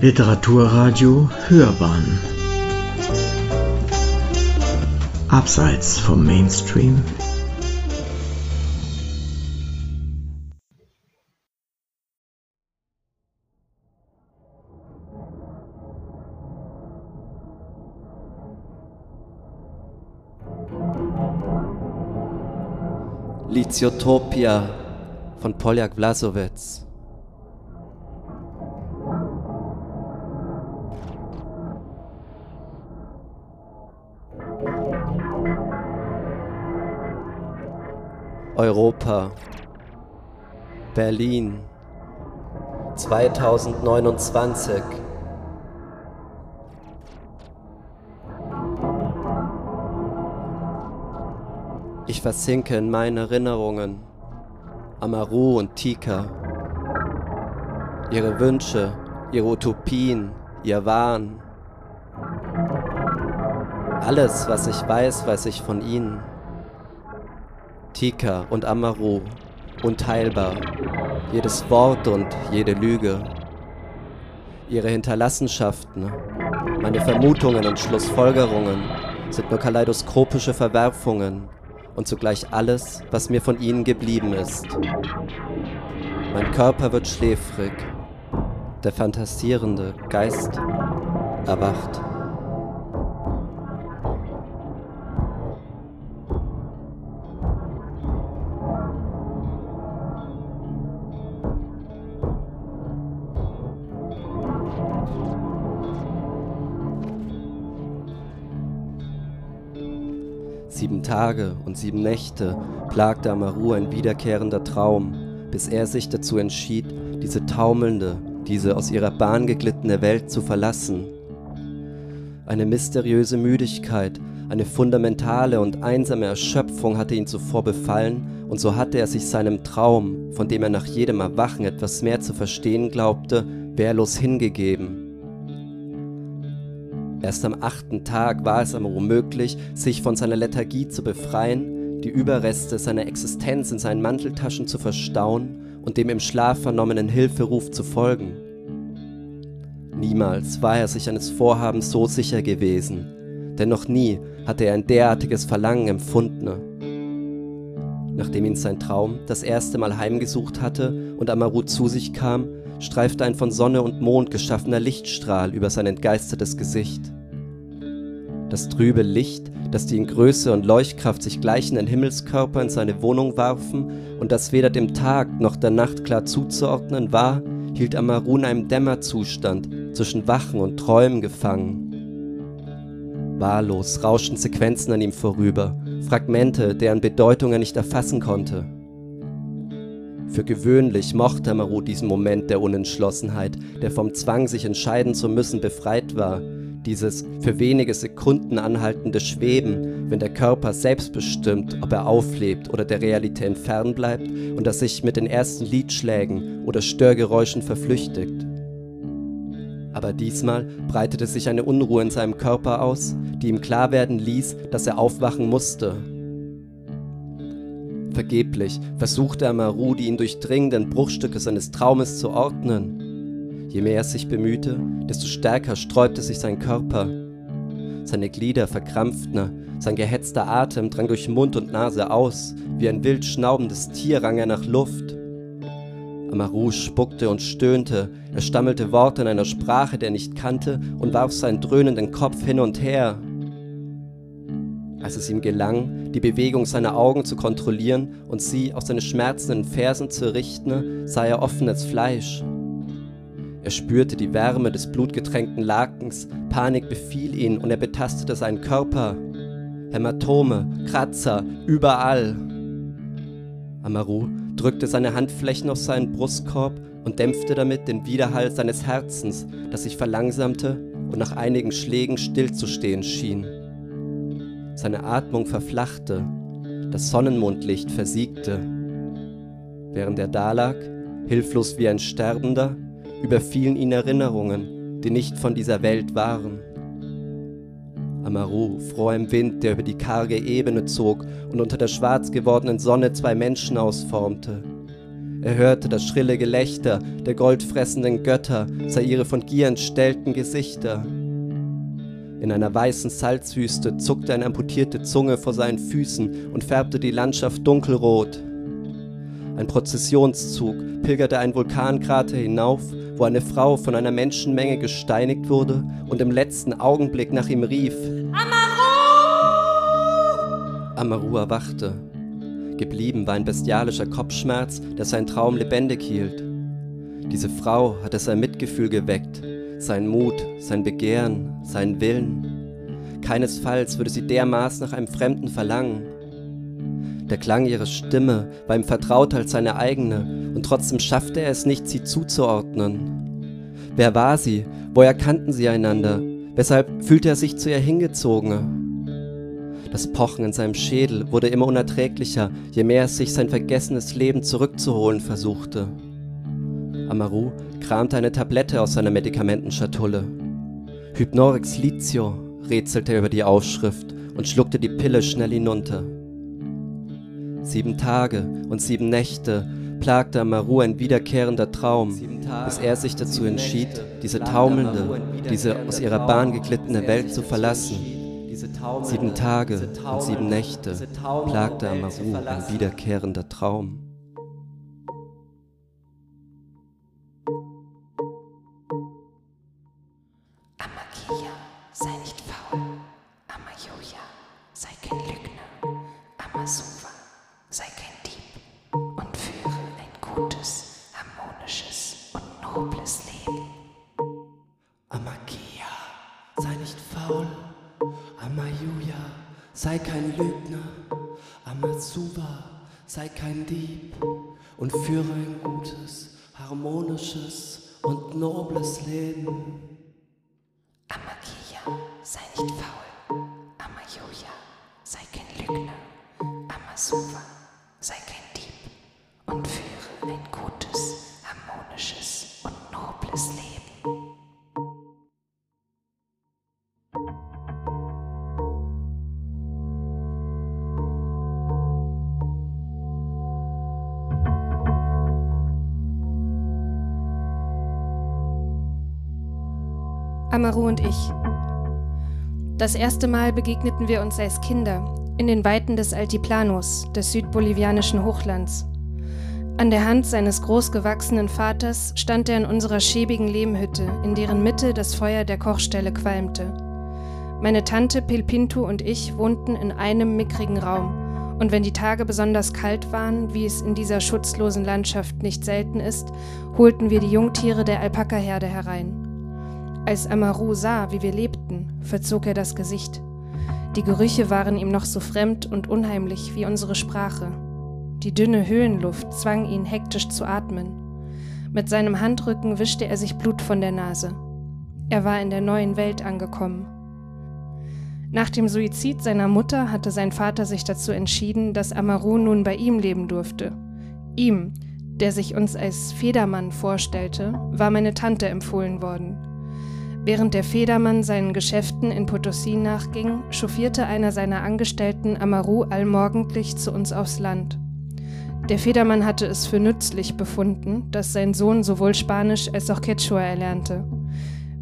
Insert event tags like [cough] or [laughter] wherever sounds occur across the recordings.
Literaturradio Hörbahn Abseits vom Mainstream Liziotopia von Poljak Vlasovec. Europa, Berlin, 2029. Ich versinke in meinen Erinnerungen, Amaru und Tika, ihre Wünsche, ihre Utopien, ihr Wahn. Alles, was ich weiß, weiß ich von ihnen. Tika und Amaru, unteilbar, jedes Wort und jede Lüge. Ihre Hinterlassenschaften, meine Vermutungen und Schlussfolgerungen sind nur kaleidoskopische Verwerfungen und zugleich alles, was mir von ihnen geblieben ist. Mein Körper wird schläfrig, der fantasierende Geist erwacht. Sieben Tage und sieben Nächte plagte Amaru ein wiederkehrender Traum, bis er sich dazu entschied, diese taumelnde, diese aus ihrer Bahn geglittene Welt zu verlassen. Eine mysteriöse Müdigkeit, eine fundamentale und einsame Erschöpfung hatte ihn zuvor befallen, und so hatte er sich seinem Traum, von dem er nach jedem Erwachen etwas mehr zu verstehen glaubte, wehrlos hingegeben. Erst am achten Tag war es aber möglich, sich von seiner Lethargie zu befreien, die Überreste seiner Existenz in seinen Manteltaschen zu verstauen und dem im Schlaf vernommenen Hilferuf zu folgen. Niemals war er sich eines Vorhabens so sicher gewesen, denn noch nie hatte er ein derartiges Verlangen empfunden. Nachdem ihn sein Traum das erste Mal heimgesucht hatte und Amaru zu sich kam, streifte ein von Sonne und Mond geschaffener Lichtstrahl über sein entgeistertes Gesicht. Das trübe Licht, das die in Größe und Leuchtkraft sich gleichenden Himmelskörper in seine Wohnung warfen und das weder dem Tag noch der Nacht klar zuzuordnen war, hielt Amaru in einem Dämmerzustand zwischen Wachen und Träumen gefangen. Wahllos rauschten Sequenzen an ihm vorüber, Fragmente, deren Bedeutung er nicht erfassen konnte. Für gewöhnlich mochte Amaru diesen Moment der Unentschlossenheit, der vom Zwang, sich entscheiden zu müssen, befreit war, dieses für wenige Sekunden anhaltende Schweben, wenn der Körper selbst bestimmt, ob er auflebt oder der Realität fern bleibt und das sich mit den ersten Liedschlägen oder Störgeräuschen verflüchtigt. Aber diesmal breitete sich eine Unruhe in seinem Körper aus, die ihm klar werden ließ, dass er aufwachen musste. Vergeblich versuchte Amaru, die ihn durchdringenden Bruchstücke seines Traumes zu ordnen. Je mehr er sich bemühte, desto stärker sträubte sich sein Körper. Seine Glieder verkrampften, sein gehetzter Atem drang durch Mund und Nase aus, wie ein wild schnaubendes Tier rang er nach Luft. Amaru spuckte und stöhnte, er stammelte Worte in einer Sprache, die er nicht kannte, und warf seinen dröhnenden Kopf hin und her. Als es ihm gelang, die Bewegung seiner Augen zu kontrollieren und sie aus seinen schmerzenden Fersen zu richten, sah er offenes Fleisch. Er spürte die Wärme des blutgetränkten Lakens, Panik befiel ihn und er betastete seinen Körper. Hämatome, Kratzer, überall. Amaru drückte seine Handflächen auf seinen Brustkorb und dämpfte damit den Widerhall seines Herzens, das sich verlangsamte und nach einigen Schlägen stillzustehen schien. Seine Atmung verflachte, das Sonnenmondlicht versiegte. Während er dalag, hilflos wie ein Sterbender, überfielen ihn Erinnerungen, die nicht von dieser Welt waren. Amaru, froh im Wind, der über die karge Ebene zog und unter der schwarz gewordenen Sonne zwei Menschen ausformte. Er hörte das schrille Gelächter der goldfressenden Götter, sah ihre von Gier entstellten Gesichter. In einer weißen Salzwüste zuckte eine amputierte Zunge vor seinen Füßen und färbte die Landschaft dunkelrot. Ein Prozessionszug pilgerte einen Vulkankrater hinauf, wo eine Frau von einer Menschenmenge gesteinigt wurde und im letzten Augenblick nach ihm rief: Amaru! Amaru erwachte. Geblieben war ein bestialischer Kopfschmerz, der seinen Traum lebendig hielt. Diese Frau hatte sein Mitgefühl geweckt, sein Mut, sein Begehren, seinen Willen. Keinesfalls würde sie dermaßen nach einem Fremden verlangen. Der Klang ihrer Stimme war ihm vertrauter als seine eigene, und trotzdem schaffte er es nicht, sie zuzuordnen. Wer war sie? Woher kannten sie einander? Weshalb fühlte er sich zu ihr hingezogen? Das Pochen in seinem Schädel wurde immer unerträglicher, je mehr er sich sein vergessenes Leben zurückzuholen versuchte. Amaru kramte eine Tablette aus seiner Medikamentenschatulle. Hypnorix litio, rätselte er über die Aufschrift und schluckte die Pille schnell hinunter. Sieben Tage und sieben Nächte plagte Amaru ein wiederkehrender Traum, bis er sich dazu entschied, diese taumelnde, diese aus ihrer Bahn geglittene Welt zu verlassen. Sieben Tage und sieben Nächte plagte Amaru ein wiederkehrender Traum. Amaru und ich. Das erste Mal begegneten wir uns als Kinder in den Weiten des Altiplanos, des südbolivianischen Hochlands. An der Hand seines großgewachsenen Vaters stand er in unserer schäbigen Lehmhütte, in deren Mitte das Feuer der Kochstelle qualmte. Meine Tante Pilpintu und ich wohnten in einem mickrigen Raum, und wenn die Tage besonders kalt waren, wie es in dieser schutzlosen Landschaft nicht selten ist, holten wir die Jungtiere der Alpakaherde herein. Als Amaru sah, wie wir lebten, verzog er das Gesicht. Die Gerüche waren ihm noch so fremd und unheimlich wie unsere Sprache. Die dünne Höhenluft zwang ihn hektisch zu atmen. Mit seinem Handrücken wischte er sich Blut von der Nase. Er war in der neuen Welt angekommen. Nach dem Suizid seiner Mutter hatte sein Vater sich dazu entschieden, dass Amaru nun bei ihm leben durfte. Ihm, der sich uns als Federmann vorstellte, war meine Tante empfohlen worden. Während der Federmann seinen Geschäften in Potosi nachging, chauffierte einer seiner Angestellten Amaru allmorgendlich zu uns aufs Land. Der Federmann hatte es für nützlich befunden, dass sein Sohn sowohl Spanisch als auch Quechua erlernte.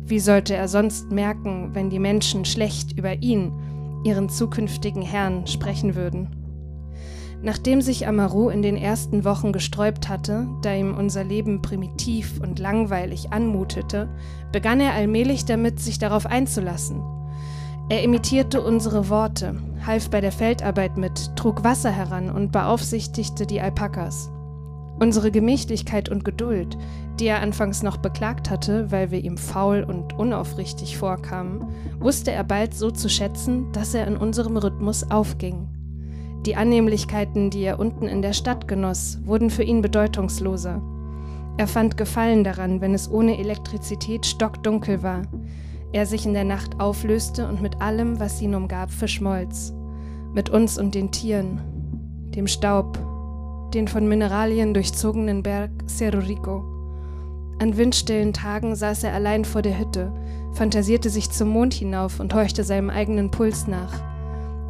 Wie sollte er sonst merken, wenn die Menschen schlecht über ihn, ihren zukünftigen Herrn, sprechen würden? Nachdem sich Amaru in den ersten Wochen gesträubt hatte, da ihm unser Leben primitiv und langweilig anmutete, begann er allmählich damit, sich darauf einzulassen. Er imitierte unsere Worte, half bei der Feldarbeit mit, trug Wasser heran und beaufsichtigte die Alpakas. Unsere Gemächlichkeit und Geduld, die er anfangs noch beklagt hatte, weil wir ihm faul und unaufrichtig vorkamen, wusste er bald so zu schätzen, dass er in unserem Rhythmus aufging. Die Annehmlichkeiten, die er unten in der Stadt genoss, wurden für ihn bedeutungsloser. Er fand Gefallen daran, wenn es ohne Elektrizität stockdunkel war, er sich in der Nacht auflöste und mit allem, was ihn umgab, verschmolz. Mit uns und den Tieren, dem Staub, den von Mineralien durchzogenen Berg Cerro Rico. An windstillen Tagen saß er allein vor der Hütte, fantasierte sich zum Mond hinauf und horchte seinem eigenen Puls nach.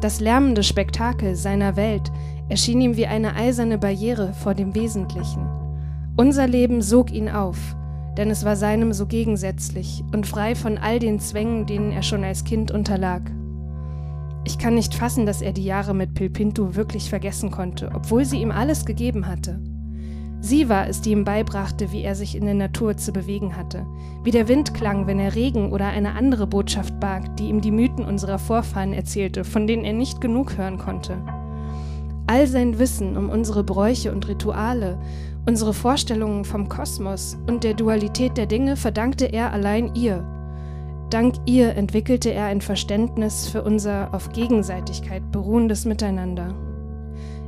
Das lärmende Spektakel seiner Welt erschien ihm wie eine eiserne Barriere vor dem Wesentlichen. Unser Leben sog ihn auf, denn es war seinem so gegensätzlich und frei von all den Zwängen, denen er schon als Kind unterlag. Ich kann nicht fassen, dass er die Jahre mit Pilpintu wirklich vergessen konnte, obwohl sie ihm alles gegeben hatte. Sie war es, die ihm beibrachte, wie er sich in der Natur zu bewegen hatte, wie der Wind klang, wenn er Regen oder eine andere Botschaft barg, die ihm die Mythen unserer Vorfahren erzählte, von denen er nicht genug hören konnte. All sein Wissen um unsere Bräuche und Rituale, unsere Vorstellungen vom Kosmos und der Dualität der Dinge verdankte er allein ihr. Dank ihr entwickelte er ein Verständnis für unser auf Gegenseitigkeit beruhendes Miteinander.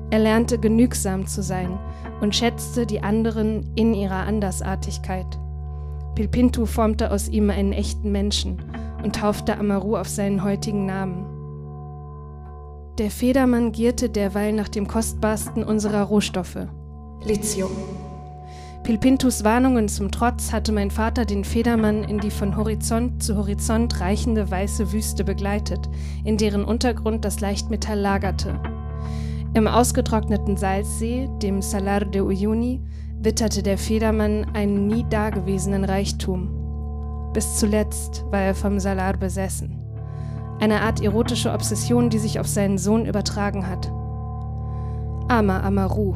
Er lernte genügsam zu sein und schätzte die anderen in ihrer Andersartigkeit. Pilpintu formte aus ihm einen echten Menschen und taufte Amaru auf seinen heutigen Namen. Der Federmann gierte derweil nach dem kostbarsten unserer Rohstoffe, Lithium. Pilpintus Warnungen zum Trotz hatte mein Vater den Federmann in die von Horizont zu Horizont reichende weiße Wüste begleitet, in deren Untergrund das Leichtmetall lagerte. Im ausgetrockneten Salzsee, dem Salar de Uyuni, witterte der Federmann einen nie dagewesenen Reichtum. Bis zuletzt war er vom Salar besessen. Eine Art erotische Obsession, die sich auf seinen Sohn übertragen hat. Ama Amaru.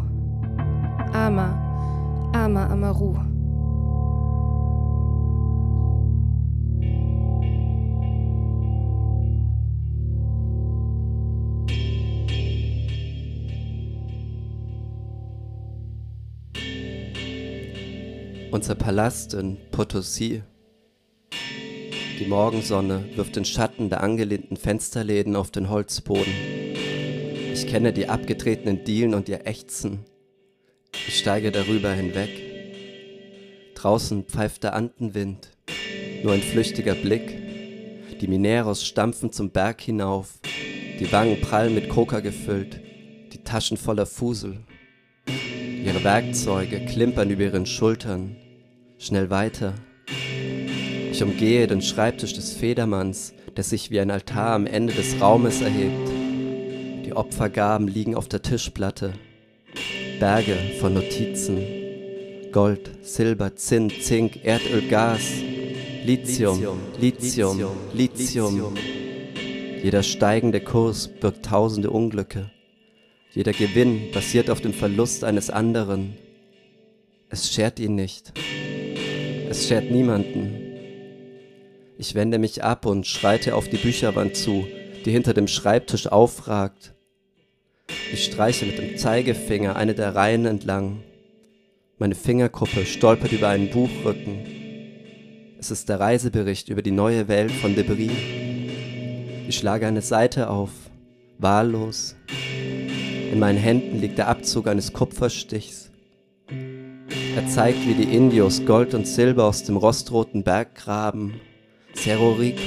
Ama, Ama Amaru. Unser Palast in Potosi. Die Morgensonne wirft den Schatten der angelehnten Fensterläden auf den Holzboden. Ich kenne die abgetretenen Dielen und ihr Ächzen. Ich steige darüber hinweg. Draußen pfeift der Andenwind, nur ein flüchtiger Blick. Die Mineros stampfen zum Berg hinauf, die Wangen prall mit Koka gefüllt, die Taschen voller Fusel. Ihre Werkzeuge klimpern über ihren Schultern. Schnell weiter. Ich umgehe den Schreibtisch des Federmanns, der sich wie ein Altar am Ende des Raumes erhebt. Die Opfergaben liegen auf der Tischplatte. Berge von Notizen. Gold, Silber, Zinn, Zink, Erdöl, Gas. Lithium, Lithium, Lithium. Jeder steigende Kurs birgt tausende Unglücke. Jeder Gewinn basiert auf dem Verlust eines anderen. Es schert ihn nicht. Es schert niemanden. Ich wende mich ab und schreite auf die Bücherwand zu, die hinter dem Schreibtisch aufragt. Ich streiche mit dem Zeigefinger eine der Reihen entlang. Meine Fingerkuppe stolpert über einen Buchrücken. Es ist der Reisebericht über die neue Welt von Debris. Ich schlage eine Seite auf, wahllos, in meinen Händen liegt der Abzug eines Kupferstichs. Er zeigt, wie die Indios Gold und Silber aus dem rostroten Berggraben Cerro Rico.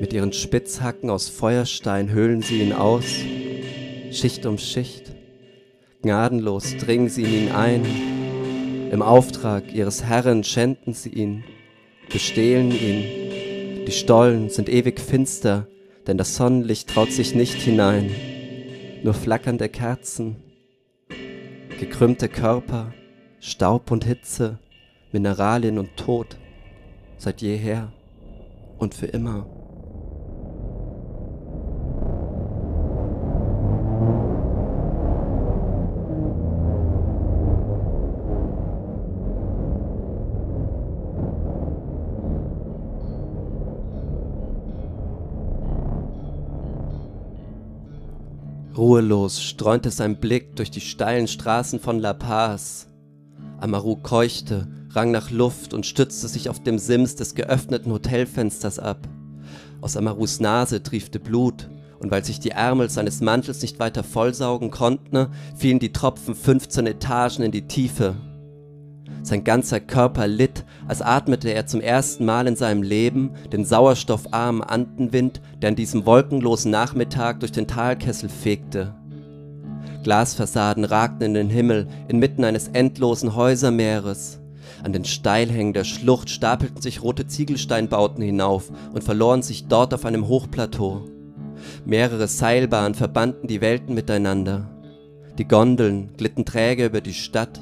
Mit ihren Spitzhacken aus Feuerstein höhlen sie ihn aus, Schicht um Schicht. Gnadenlos dringen sie in ihn ein. Im Auftrag ihres Herren schänden sie ihn, bestehlen ihn. Die Stollen sind ewig finster, denn das Sonnenlicht traut sich nicht hinein nur flackernde Kerzen, gekrümmte Körper, Staub und Hitze, Mineralien und Tod, seit jeher und für immer. Ruhelos streunte sein Blick durch die steilen Straßen von La Paz. Amaru keuchte, rang nach Luft und stützte sich auf dem Sims des geöffneten Hotelfensters ab. Aus Amarus Nase triefte Blut, und weil sich die Ärmel seines Mantels nicht weiter vollsaugen konnten, fielen die Tropfen 15 Etagen in die Tiefe. Sein ganzer Körper litt, als atmete er zum ersten Mal in seinem Leben den sauerstoffarmen Andenwind, der an diesem wolkenlosen Nachmittag durch den Talkessel fegte. Glasfassaden ragten in den Himmel inmitten eines endlosen Häusermeeres. An den Steilhängen der Schlucht stapelten sich rote Ziegelsteinbauten hinauf und verloren sich dort auf einem Hochplateau. Mehrere Seilbahnen verbanden die Welten miteinander. Die Gondeln glitten träge über die Stadt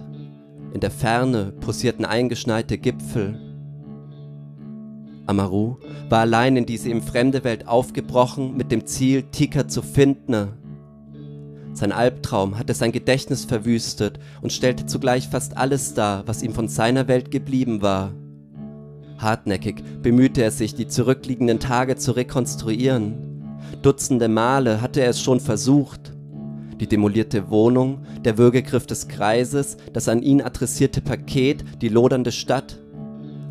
In der Ferne posierten eingeschneite Gipfel. Amaru war allein in diese ihm fremde Welt aufgebrochen mit dem Ziel, Tika zu finden. Sein Albtraum hatte sein Gedächtnis verwüstet und stellte zugleich fast alles dar, was ihm von seiner Welt geblieben war. Hartnäckig bemühte er sich, die zurückliegenden Tage zu rekonstruieren. Dutzende Male hatte er es schon versucht. Die demolierte Wohnung, der Würgegriff des Kreises, das an ihn adressierte Paket, die lodernde Stadt.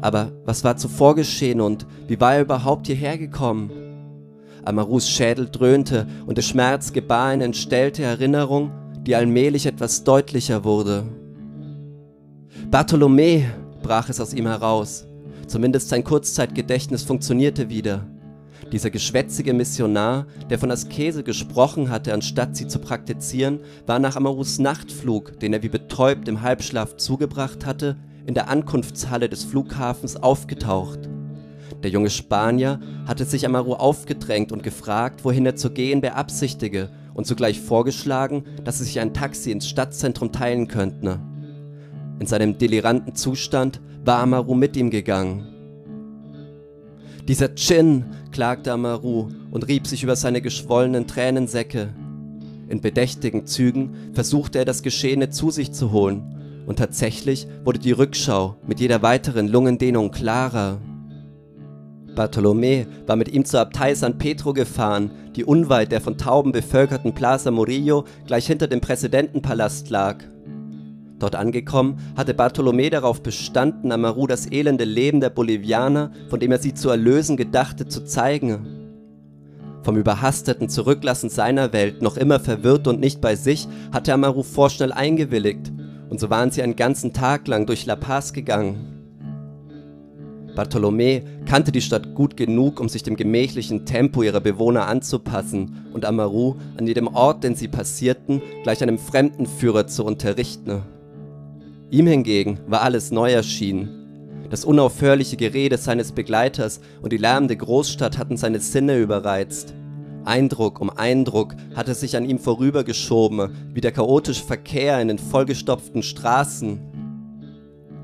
Aber was war zuvor geschehen und wie war er überhaupt hierher gekommen? Amarus Schädel dröhnte und der Schmerz gebar eine entstellte Erinnerung, die allmählich etwas deutlicher wurde. Bartholomä, brach es aus ihm heraus. Zumindest sein Kurzzeitgedächtnis funktionierte wieder. Dieser geschwätzige Missionar, der von Askese gesprochen hatte, anstatt sie zu praktizieren, war nach Amarus Nachtflug, den er wie betäubt im Halbschlaf zugebracht hatte, in der Ankunftshalle des Flughafens aufgetaucht. Der junge Spanier hatte sich Amaru aufgedrängt und gefragt, wohin er zu gehen beabsichtige und zugleich vorgeschlagen, dass sie sich ein Taxi ins Stadtzentrum teilen könnten. In seinem deliranten Zustand war Amaru mit ihm gegangen. Dieser Chin, klagte Amaru und rieb sich über seine geschwollenen Tränensäcke. In bedächtigen Zügen versuchte er das Geschehene zu sich zu holen, und tatsächlich wurde die Rückschau mit jeder weiteren Lungendehnung klarer. Bartolomé war mit ihm zur Abtei San Pedro gefahren, die unweit der von Tauben bevölkerten Plaza Murillo gleich hinter dem Präsidentenpalast lag. Dort angekommen, hatte Bartolomé darauf bestanden, Amaru das elende Leben der Bolivianer, von dem er sie zu erlösen gedachte, zu zeigen. Vom überhasteten Zurücklassen seiner Welt, noch immer verwirrt und nicht bei sich, hatte Amaru vorschnell eingewilligt, und so waren sie einen ganzen Tag lang durch La Paz gegangen. Bartolomé kannte die Stadt gut genug, um sich dem gemächlichen Tempo ihrer Bewohner anzupassen und Amaru an jedem Ort, den sie passierten, gleich einem Fremdenführer zu unterrichten. Ihm hingegen war alles neu erschienen. Das unaufhörliche Gerede seines Begleiters und die lärmende Großstadt hatten seine Sinne überreizt. Eindruck um Eindruck hatte sich an ihm vorübergeschoben, wie der chaotische Verkehr in den vollgestopften Straßen.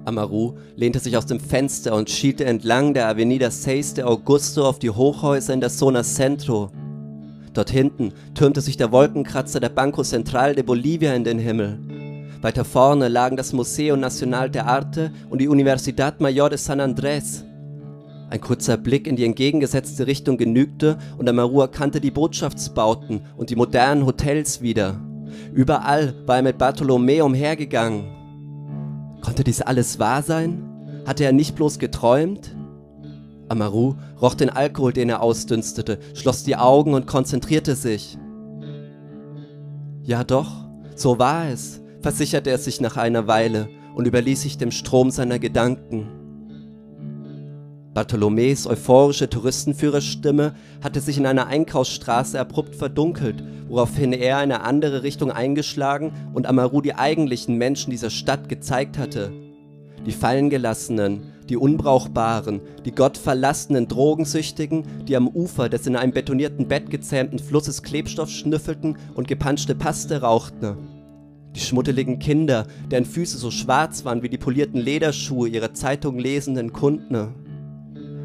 Amaru lehnte sich aus dem Fenster und schielte entlang der Avenida 6 de Augusto auf die Hochhäuser in der Zona Centro. Dort hinten türmte sich der Wolkenkratzer der Banco Central de Bolivia in den Himmel. Weiter vorne lagen das Museo Nacional de Arte und die Universidad Mayor de San Andrés. Ein kurzer Blick in die entgegengesetzte Richtung genügte und Amaru erkannte die Botschaftsbauten und die modernen Hotels wieder. Überall war er mit Bartolomé umhergegangen. Konnte dies alles wahr sein? Hatte er nicht bloß geträumt? Amaru roch den Alkohol, den er ausdünstete, schloss die Augen und konzentrierte sich. Ja doch, so war es, versicherte er sich nach einer Weile und überließ sich dem Strom seiner Gedanken. Bartholomés euphorische Touristenführerstimme hatte sich in einer Einkaufsstraße abrupt verdunkelt, woraufhin er eine andere Richtung eingeschlagen und Amaru die eigentlichen Menschen dieser Stadt gezeigt hatte. Die Fallengelassenen, die Unbrauchbaren, die gottverlassenen Drogensüchtigen, die am Ufer des in einem betonierten Bett gezähmten Flusses Klebstoff schnüffelten und gepanschte Paste rauchten. Die schmuddeligen Kinder, deren Füße so schwarz waren wie die polierten Lederschuhe ihrer Zeitung lesenden Kunden.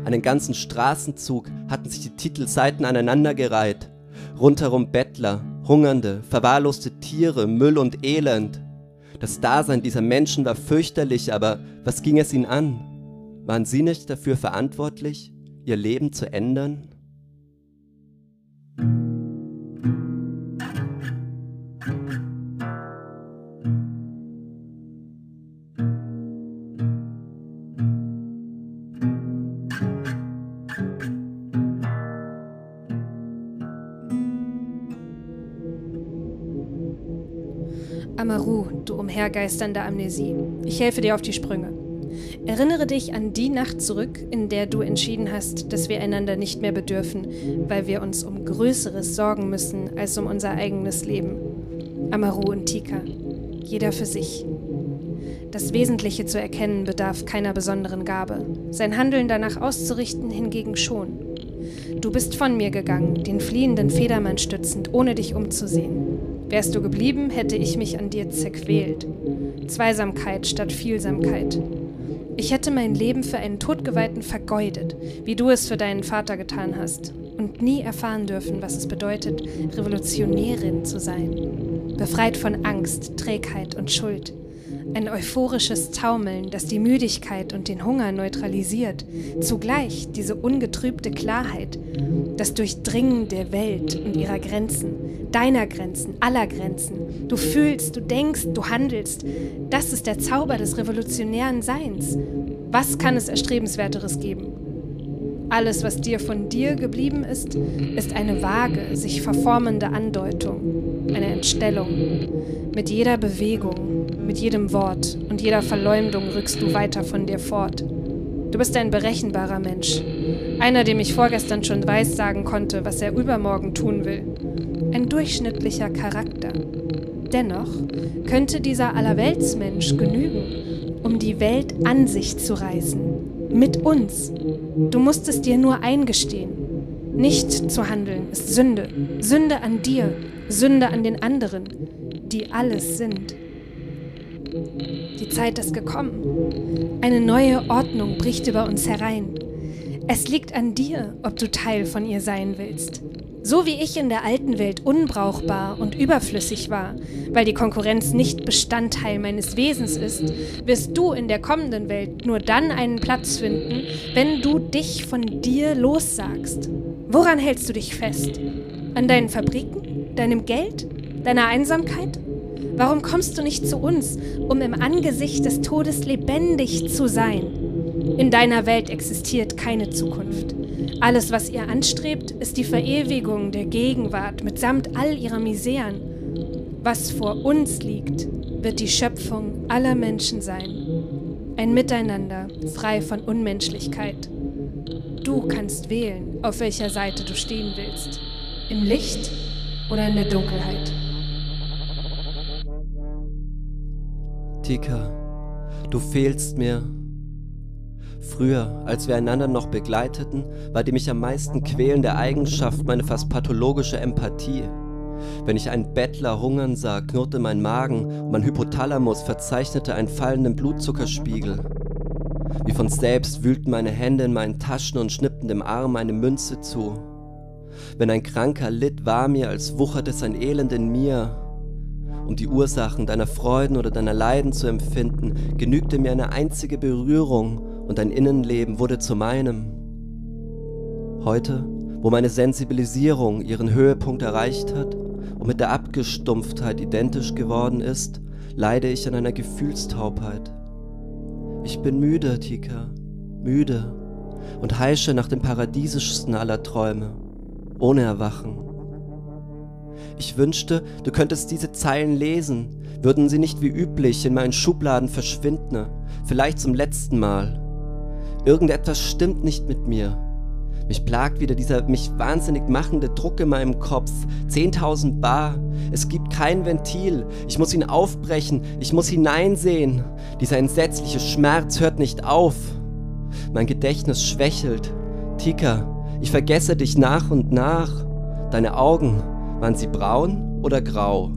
Einen ganzen Straßenzug hatten sich die Titelseiten aneinandergereiht. Rundherum Bettler, Hungernde, verwahrloste Tiere, Müll und Elend. Das Dasein dieser Menschen war fürchterlich, aber was ging es ihnen an? Waren sie nicht dafür verantwortlich, ihr Leben zu ändern? Umhergeisternde Amnesie. Ich helfe dir auf die Sprünge. Erinnere dich an die Nacht zurück, in der du entschieden hast, dass wir einander nicht mehr bedürfen, weil wir uns um Größeres sorgen müssen als um unser eigenes Leben. Amaru und Tika, jeder für sich. Das Wesentliche zu erkennen bedarf keiner besonderen Gabe, sein Handeln danach auszurichten hingegen schon. Du bist von mir gegangen, den fliehenden Federmann stützend, ohne dich umzusehen. Wärst du geblieben, hätte ich mich an dir zerquält. Zweisamkeit statt Vielsamkeit. Ich hätte mein Leben für einen Todgeweihten vergeudet, wie du es für deinen Vater getan hast, und nie erfahren dürfen, was es bedeutet, Revolutionärin zu sein. Befreit von Angst, Trägheit und Schuld ein euphorisches Taumeln, das die Müdigkeit und den Hunger neutralisiert, zugleich diese ungetrübte Klarheit, das Durchdringen der Welt und ihrer Grenzen, deiner Grenzen, aller Grenzen. Du fühlst, du denkst, du handelst. Das ist der Zauber des revolutionären Seins. Was kann es Erstrebenswerteres geben? Alles, was dir von dir geblieben ist, ist eine vage, sich verformende Andeutung, eine Entstellung. Mit jeder Bewegung, mit jedem Wort und jeder Verleumdung rückst du weiter von dir fort. Du bist ein berechenbarer Mensch. Einer, dem ich vorgestern schon weiß sagen konnte, was er übermorgen tun will. Durchschnittlicher Charakter. Dennoch könnte dieser Allerweltsmensch genügen, um die Welt an sich zu reißen. Mit uns. Du musst es dir nur eingestehen. Nicht zu handeln ist Sünde. Sünde an dir, Sünde an den anderen, die alles sind. Die Zeit ist gekommen. Eine neue Ordnung bricht über uns herein. Es liegt an dir, ob du Teil von ihr sein willst. So wie ich in der alten Welt unbrauchbar und überflüssig war, weil die Konkurrenz nicht Bestandteil meines Wesens ist, wirst du in der kommenden Welt nur dann einen Platz finden, wenn du dich von dir lossagst. Woran hältst du dich fest? An deinen Fabriken? Deinem Geld? Deiner Einsamkeit? Warum kommst du nicht zu uns, um im Angesicht des Todes lebendig zu sein? In deiner Welt existiert keine Zukunft. Alles, was ihr anstrebt, ist die Verewigung der Gegenwart mitsamt all ihrer Miseren. Was vor uns liegt, wird die Schöpfung aller Menschen sein. Ein Miteinander, frei von Unmenschlichkeit. Du kannst wählen, auf welcher Seite du stehen willst. Im Licht oder in der Dunkelheit. Tika, du fehlst mir. Früher, als wir einander noch begleiteten, war die mich am meisten quälende Eigenschaft meine fast pathologische Empathie. Wenn ich einen Bettler hungern sah, knurrte mein Magen und mein Hypothalamus verzeichnete einen fallenden Blutzuckerspiegel. Wie von selbst wühlten meine Hände in meinen Taschen und schnippten dem Arm eine Münze zu. Wenn ein Kranker litt, war mir, als wucherte sein Elend in mir, um die Ursachen deiner Freuden oder deiner Leiden zu empfinden, genügte mir eine einzige Berührung und dein Innenleben wurde zu meinem. Heute, wo meine Sensibilisierung ihren Höhepunkt erreicht hat und mit der Abgestumpftheit identisch geworden ist, leide ich an einer Gefühlstaubheit. Ich bin müde, Tika, müde und heische nach dem paradiesischsten aller Träume, ohne Erwachen. Ich wünschte, du könntest diese Zeilen lesen, würden sie nicht wie üblich in meinen Schubladen verschwinden, vielleicht zum letzten Mal. Irgendetwas stimmt nicht mit mir. Mich plagt wieder dieser mich wahnsinnig machende Druck in meinem Kopf. 10.000 Bar. Es gibt kein Ventil. Ich muss ihn aufbrechen. Ich muss hineinsehen. Dieser entsetzliche Schmerz hört nicht auf. Mein Gedächtnis schwächelt. Tika, ich vergesse dich nach und nach. Deine Augen, waren sie braun oder grau?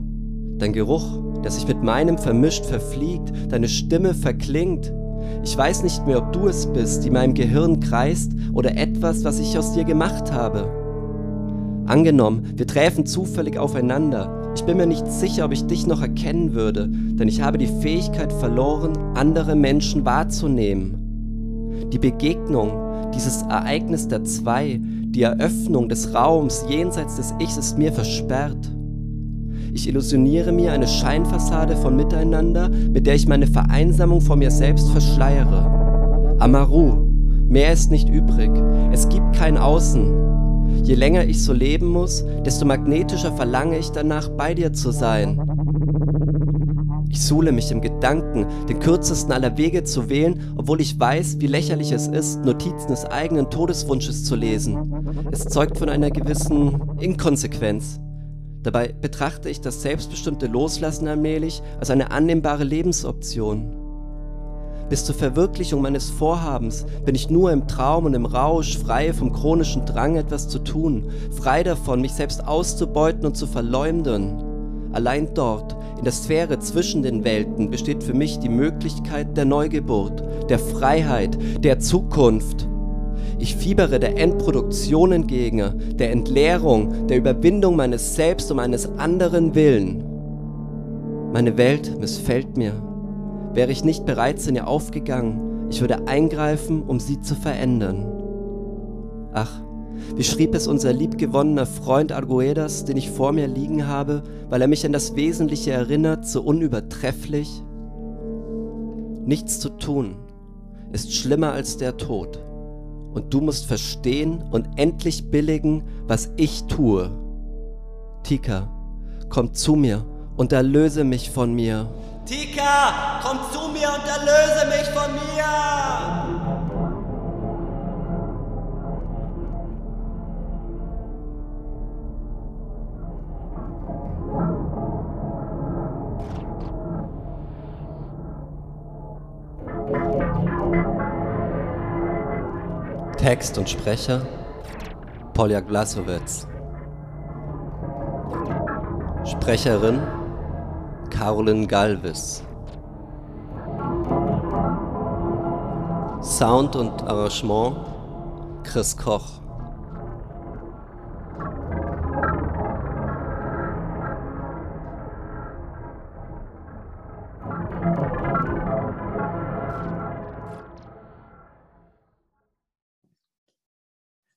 Dein Geruch, der sich mit meinem vermischt verfliegt, deine Stimme verklingt. Ich weiß nicht mehr, ob du es bist, die in meinem Gehirn kreist, oder etwas, was ich aus dir gemacht habe. Angenommen, wir träfen zufällig aufeinander. Ich bin mir nicht sicher, ob ich dich noch erkennen würde, denn ich habe die Fähigkeit verloren, andere Menschen wahrzunehmen. Die Begegnung, dieses Ereignis der zwei, die Eröffnung des Raums jenseits des Ichs ist mir versperrt. Ich illusioniere mir eine Scheinfassade von Miteinander, mit der ich meine Vereinsamung vor mir selbst verschleiere. Amaru, mehr ist nicht übrig. Es gibt kein Außen. Je länger ich so leben muss, desto magnetischer verlange ich danach, bei dir zu sein. Ich suhle mich im Gedanken, den kürzesten aller Wege zu wählen, obwohl ich weiß, wie lächerlich es ist, Notizen des eigenen Todeswunsches zu lesen. Es zeugt von einer gewissen Inkonsequenz. Dabei betrachte ich das selbstbestimmte Loslassen allmählich als eine annehmbare Lebensoption. Bis zur Verwirklichung meines Vorhabens bin ich nur im Traum und im Rausch frei vom chronischen Drang, etwas zu tun, frei davon, mich selbst auszubeuten und zu verleumden. Allein dort, in der Sphäre zwischen den Welten, besteht für mich die Möglichkeit der Neugeburt, der Freiheit, der Zukunft. Ich fiebere der Endproduktion entgegen, der Entleerung, der Überwindung meines Selbst um eines anderen Willen. Meine Welt missfällt mir. Wäre ich nicht bereits in ihr aufgegangen, ich würde eingreifen, um sie zu verändern. Ach, wie schrieb es unser liebgewonnener Freund Arguedas, den ich vor mir liegen habe, weil er mich an das Wesentliche erinnert, so unübertrefflich? Nichts zu tun ist schlimmer als der Tod. Und du musst verstehen und endlich billigen, was ich tue. Tika, komm zu mir und erlöse mich von mir. Tika, komm zu mir und erlöse mich von mir! Text und Sprecher Polja Glasowitz. Sprecherin Caroline Galvis. Sound und Arrangement Chris Koch.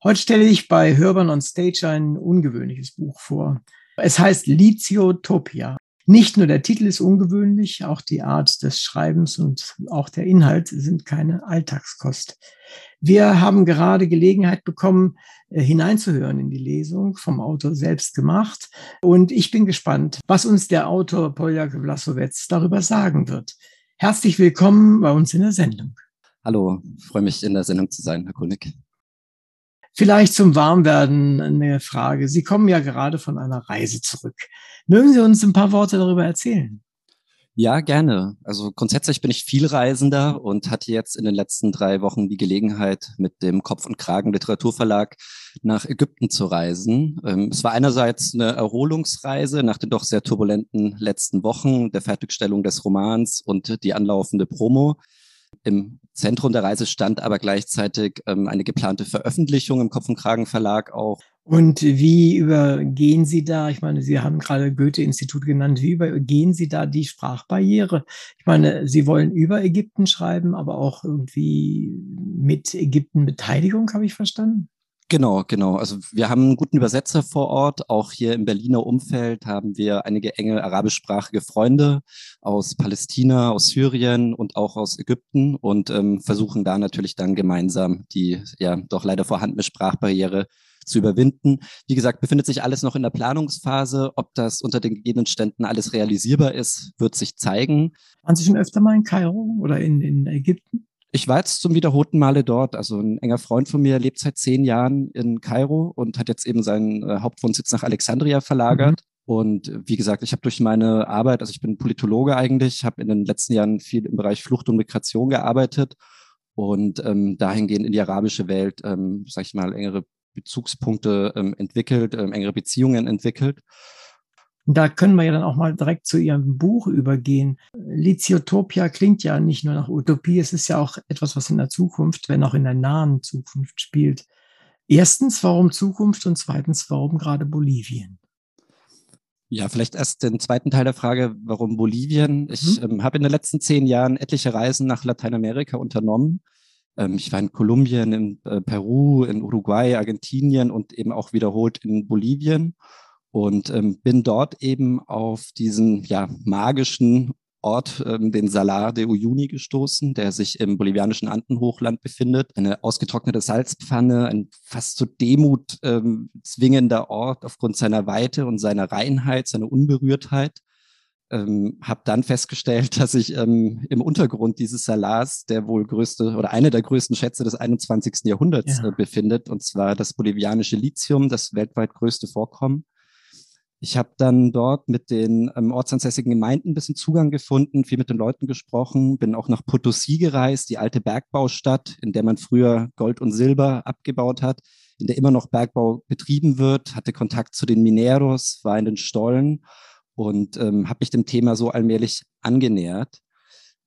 Heute stelle ich bei Hörban on Stage ein ungewöhnliches Buch vor. Es heißt Liziotopia. Nicht nur der Titel ist ungewöhnlich, auch die Art des Schreibens und auch der Inhalt sind keine Alltagskost. Wir haben gerade Gelegenheit bekommen, äh, hineinzuhören in die Lesung, vom Autor selbst gemacht. Und ich bin gespannt, was uns der Autor Polja Vlasowetz darüber sagen wird. Herzlich willkommen bei uns in der Sendung. Hallo, freue mich in der Sendung zu sein, Herr Konig. Vielleicht zum Warmwerden eine Frage. Sie kommen ja gerade von einer Reise zurück. Mögen Sie uns ein paar Worte darüber erzählen? Ja, gerne. Also grundsätzlich bin ich Vielreisender und hatte jetzt in den letzten drei Wochen die Gelegenheit, mit dem Kopf und Kragen Literaturverlag nach Ägypten zu reisen. Ähm, es war einerseits eine Erholungsreise nach den doch sehr turbulenten letzten Wochen, der Fertigstellung des Romans und die anlaufende Promo. Im Zentrum der Reise stand aber gleichzeitig ähm, eine geplante Veröffentlichung im Kopf und Kragen Verlag auch. Und wie übergehen Sie da, ich meine, Sie haben gerade Goethe-Institut genannt, wie übergehen Sie da die Sprachbarriere? Ich meine, Sie wollen über Ägypten schreiben, aber auch irgendwie mit Ägypten Beteiligung, habe ich verstanden? Genau, genau. Also wir haben einen guten Übersetzer vor Ort. Auch hier im Berliner Umfeld haben wir einige enge arabischsprachige Freunde aus Palästina, aus Syrien und auch aus Ägypten und ähm, versuchen da natürlich dann gemeinsam die ja doch leider vorhandene Sprachbarriere zu überwinden. Wie gesagt, befindet sich alles noch in der Planungsphase. Ob das unter den gegebenen Ständen alles realisierbar ist, wird sich zeigen. Waren Sie schon öfter mal in Kairo oder in, in Ägypten? Ich war jetzt zum wiederholten Male dort. Also ein enger Freund von mir lebt seit zehn Jahren in Kairo und hat jetzt eben seinen äh, Hauptwohnsitz nach Alexandria verlagert. Mhm. Und wie gesagt, ich habe durch meine Arbeit, also ich bin Politologe eigentlich, habe in den letzten Jahren viel im Bereich Flucht und Migration gearbeitet und ähm, dahingehend in die arabische Welt, ähm, sag ich mal, engere Bezugspunkte ähm, entwickelt, ähm, engere Beziehungen entwickelt. Da können wir ja dann auch mal direkt zu Ihrem Buch übergehen. Liziotopia klingt ja nicht nur nach Utopie, es ist ja auch etwas, was in der Zukunft, wenn auch in der nahen Zukunft spielt. Erstens, warum Zukunft und zweitens, warum gerade Bolivien? Ja, vielleicht erst den zweiten Teil der Frage, warum Bolivien? Ich mhm. ähm, habe in den letzten zehn Jahren etliche Reisen nach Lateinamerika unternommen. Ähm, ich war in Kolumbien, in äh, Peru, in Uruguay, Argentinien und eben auch wiederholt in Bolivien und ähm, bin dort eben auf diesen ja, magischen Ort, ähm, den Salar de Uyuni gestoßen, der sich im bolivianischen Andenhochland befindet. Eine ausgetrocknete Salzpfanne, ein fast zu Demut ähm, zwingender Ort aufgrund seiner Weite und seiner Reinheit, seiner Unberührtheit. Ähm, habe dann festgestellt, [laughs] dass sich ähm, im Untergrund dieses Salars der wohl größte oder eine der größten Schätze des 21. Jahrhunderts ja. äh, befindet, und zwar das bolivianische Lithium, das weltweit größte Vorkommen. Ich habe dann dort mit den ähm, ortsansässigen Gemeinden ein bisschen Zugang gefunden, viel mit den Leuten gesprochen, bin auch nach Potosí gereist, die alte Bergbaustadt, in der man früher Gold und Silber abgebaut hat, in der immer noch Bergbau betrieben wird, hatte Kontakt zu den Mineros, war in den Stollen und ähm, habe mich dem Thema so allmählich angenähert.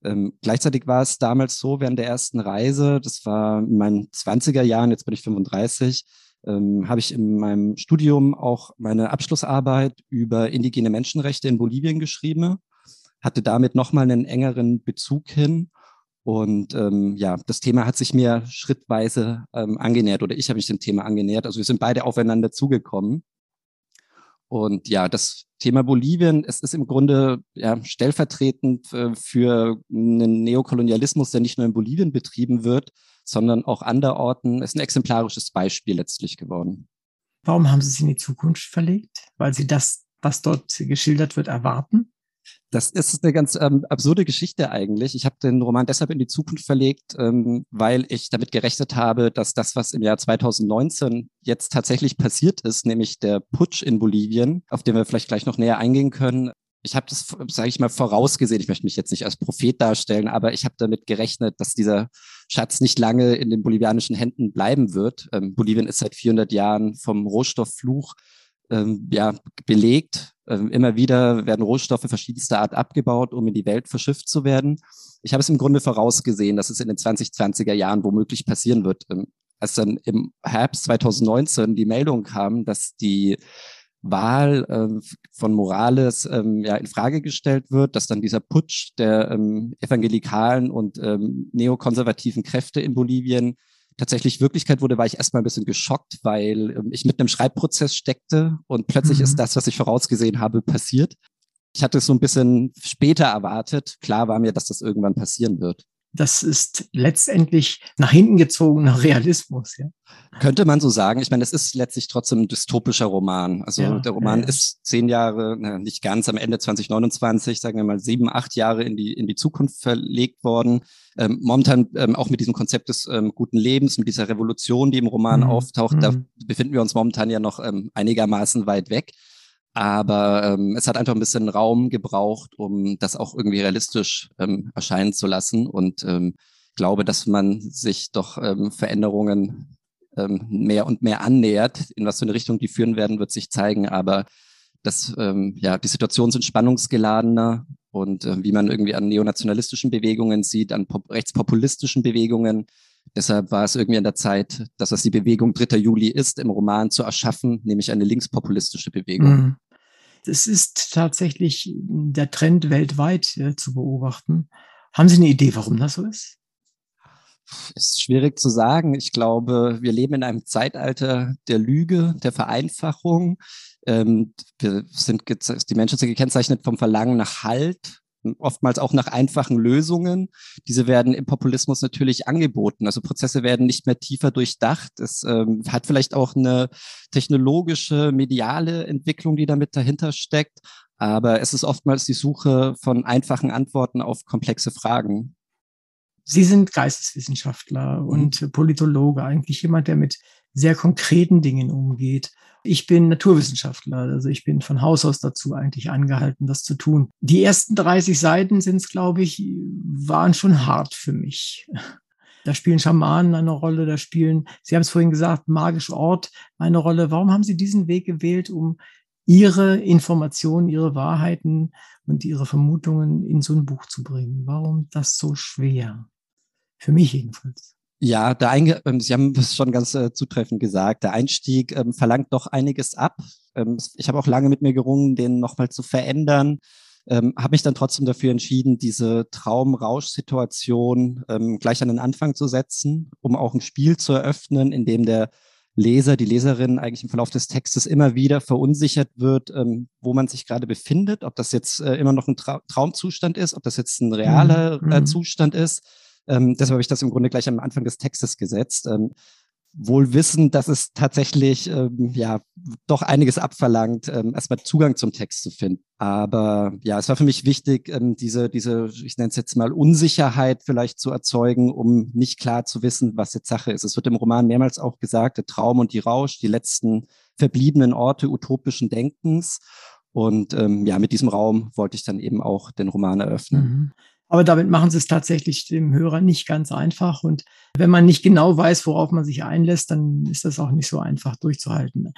Ähm, gleichzeitig war es damals so, während der ersten Reise, das war in meinen 20er Jahren, jetzt bin ich 35, ähm, habe ich in meinem Studium auch meine Abschlussarbeit über indigene Menschenrechte in Bolivien geschrieben, hatte damit nochmal einen engeren Bezug hin. Und ähm, ja, das Thema hat sich mir schrittweise ähm, angenähert oder ich habe mich dem Thema angenähert. Also wir sind beide aufeinander zugekommen. Und ja, das Thema Bolivien, es ist im Grunde ja, stellvertretend äh, für einen Neokolonialismus, der nicht nur in Bolivien betrieben wird, sondern auch anderorten. Es ist ein exemplarisches Beispiel letztlich geworden. Warum haben Sie es in die Zukunft verlegt? Weil Sie das, was dort geschildert wird, erwarten? Das ist eine ganz ähm, absurde Geschichte eigentlich. Ich habe den Roman deshalb in die Zukunft verlegt, ähm, weil ich damit gerechnet habe, dass das, was im Jahr 2019 jetzt tatsächlich passiert ist, nämlich der Putsch in Bolivien, auf den wir vielleicht gleich noch näher eingehen können, ich habe das, sage ich mal, vorausgesehen. Ich möchte mich jetzt nicht als Prophet darstellen, aber ich habe damit gerechnet, dass dieser Schatz nicht lange in den bolivianischen Händen bleiben wird. Ähm, Bolivien ist seit 400 Jahren vom Rohstofffluch ähm, ja, belegt. Ähm, immer wieder werden Rohstoffe verschiedenster Art abgebaut, um in die Welt verschifft zu werden. Ich habe es im Grunde vorausgesehen, dass es in den 2020er Jahren womöglich passieren wird. Ähm, als dann im Herbst 2019 die Meldung kam, dass die Wahl äh, von Morales ähm, ja, in Frage gestellt wird, dass dann dieser Putsch der ähm, evangelikalen und ähm, neokonservativen Kräfte in Bolivien tatsächlich Wirklichkeit wurde, war ich erstmal ein bisschen geschockt, weil ähm, ich mit einem Schreibprozess steckte und plötzlich mhm. ist das, was ich vorausgesehen habe, passiert. Ich hatte es so ein bisschen später erwartet. Klar war mir, dass das irgendwann passieren wird. Das ist letztendlich nach hinten gezogener [laughs] Realismus, ja. Könnte man so sagen. Ich meine, es ist letztlich trotzdem ein dystopischer Roman. Also ja, der Roman ja, ist zehn Jahre, na, nicht ganz am Ende 2029, sagen wir mal sieben, acht Jahre in die, in die Zukunft verlegt worden. Ähm, momentan ähm, auch mit diesem Konzept des ähm, guten Lebens, mit dieser Revolution, die im Roman mhm. auftaucht, da mhm. befinden wir uns momentan ja noch ähm, einigermaßen weit weg. Aber ähm, es hat einfach ein bisschen Raum gebraucht, um das auch irgendwie realistisch ähm, erscheinen zu lassen. Und ähm, glaube, dass man sich doch ähm, Veränderungen ähm, mehr und mehr annähert. In was für eine Richtung die führen werden, wird sich zeigen. Aber das, ähm, ja, die Situationen sind spannungsgeladener und äh, wie man irgendwie an neonationalistischen Bewegungen sieht, an rechtspopulistischen Bewegungen. Deshalb war es irgendwie an der Zeit, dass das die Bewegung 3. Juli ist, im Roman zu erschaffen, nämlich eine linkspopulistische Bewegung. Mhm es ist tatsächlich der Trend weltweit äh, zu beobachten. Haben Sie eine Idee, warum das so ist? Ist schwierig zu sagen. Ich glaube, wir leben in einem Zeitalter der Lüge, der Vereinfachung. Ähm, wir sind die Menschen sind gekennzeichnet vom Verlangen nach Halt, oftmals auch nach einfachen Lösungen. Diese werden im Populismus natürlich angeboten. Also Prozesse werden nicht mehr tiefer durchdacht. Es ähm, hat vielleicht auch eine technologische, mediale Entwicklung, die damit dahinter steckt. Aber es ist oftmals die Suche von einfachen Antworten auf komplexe Fragen. Sie sind Geisteswissenschaftler mhm. und Politologe, eigentlich jemand, der mit sehr konkreten Dingen umgeht. Ich bin Naturwissenschaftler, also ich bin von Haus aus dazu eigentlich angehalten, das zu tun. Die ersten 30 Seiten sind es, glaube ich, waren schon hart für mich. Da spielen Schamanen eine Rolle, da spielen, Sie haben es vorhin gesagt, magische Ort eine Rolle. Warum haben Sie diesen Weg gewählt, um Ihre Informationen, Ihre Wahrheiten und Ihre Vermutungen in so ein Buch zu bringen? Warum das so schwer? Für mich jedenfalls. Ja, der Einge ähm, Sie haben es schon ganz äh, zutreffend gesagt. Der Einstieg ähm, verlangt doch einiges ab. Ähm, ich habe auch lange mit mir gerungen, den nochmal zu verändern. Ähm, habe mich dann trotzdem dafür entschieden, diese Traumrausch-Situation ähm, gleich an den Anfang zu setzen, um auch ein Spiel zu eröffnen, in dem der Leser, die Leserin eigentlich im Verlauf des Textes immer wieder verunsichert wird, ähm, wo man sich gerade befindet, ob das jetzt äh, immer noch ein Tra Traumzustand ist, ob das jetzt ein realer mhm. äh, mhm. Zustand ist. Ähm, deshalb habe ich das im Grunde gleich am Anfang des Textes gesetzt. Ähm, wohl wissen, dass es tatsächlich ähm, ja doch einiges abverlangt, ähm, erstmal Zugang zum Text zu finden. Aber ja, es war für mich wichtig, ähm, diese, diese, ich nenne es jetzt mal Unsicherheit vielleicht zu erzeugen, um nicht klar zu wissen, was jetzt Sache ist. Es wird im Roman mehrmals auch gesagt, der Traum und die Rausch, die letzten verbliebenen Orte utopischen Denkens. Und ähm, ja, mit diesem Raum wollte ich dann eben auch den Roman eröffnen. Mhm. Aber damit machen sie es tatsächlich dem Hörer nicht ganz einfach. Und wenn man nicht genau weiß, worauf man sich einlässt, dann ist das auch nicht so einfach durchzuhalten.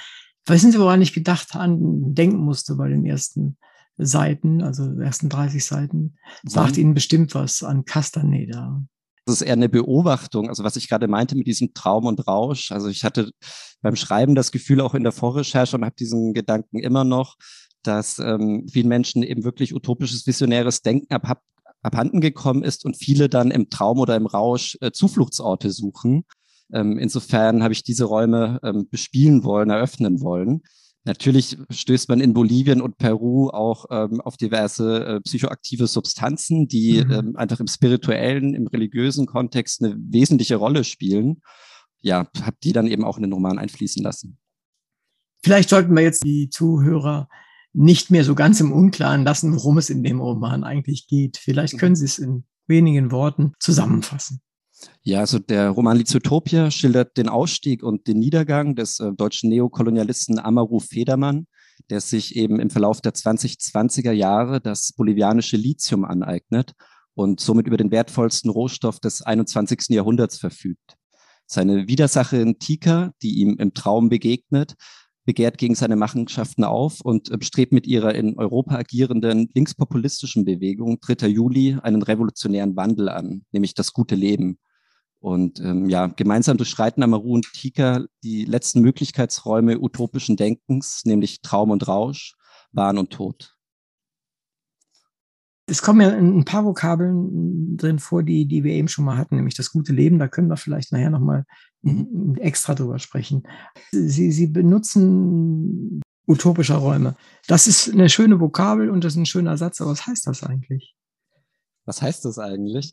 Wissen Sie, woran ich gedacht an denken musste bei den ersten Seiten, also ersten 30 Seiten, sagt Ihnen bestimmt was an Castaneda. Das ist eher eine Beobachtung, also was ich gerade meinte mit diesem Traum und Rausch. Also ich hatte beim Schreiben das Gefühl, auch in der Vorrecherche und habe diesen Gedanken immer noch, dass ähm, vielen Menschen eben wirklich utopisches, visionäres Denken ab, abhanden gekommen ist und viele dann im Traum oder im Rausch äh, Zufluchtsorte suchen. Ähm, insofern habe ich diese Räume ähm, bespielen wollen, eröffnen wollen. Natürlich stößt man in Bolivien und Peru auch ähm, auf diverse äh, psychoaktive Substanzen, die mhm. ähm, einfach im spirituellen, im religiösen Kontext eine wesentliche Rolle spielen. Ja, habe die dann eben auch in den Roman einfließen lassen. Vielleicht sollten wir jetzt die Zuhörer nicht mehr so ganz im Unklaren lassen, worum es in dem Roman eigentlich geht. Vielleicht mhm. können Sie es in wenigen Worten zusammenfassen. Ja, also der Roman Lizotopia schildert den Ausstieg und den Niedergang des äh, deutschen Neokolonialisten Amaru Federmann, der sich eben im Verlauf der 2020er Jahre das bolivianische Lithium aneignet und somit über den wertvollsten Rohstoff des 21. Jahrhunderts verfügt. Seine Widersacherin Tika, die ihm im Traum begegnet, begehrt gegen seine Machenschaften auf und äh, strebt mit ihrer in Europa agierenden linkspopulistischen Bewegung 3. Juli einen revolutionären Wandel an, nämlich das gute Leben. Und ähm, ja, gemeinsam durchschreiten Amaru und Tika die letzten Möglichkeitsräume utopischen Denkens, nämlich Traum und Rausch, Wahn und Tod. Es kommen ja ein paar Vokabeln drin vor, die, die wir eben schon mal hatten, nämlich das gute Leben. Da können wir vielleicht nachher nochmal. Extra drüber sprechen. Sie, Sie benutzen utopische Räume. Das ist eine schöne Vokabel und das ist ein schöner Satz, aber was heißt das eigentlich? Was heißt das eigentlich?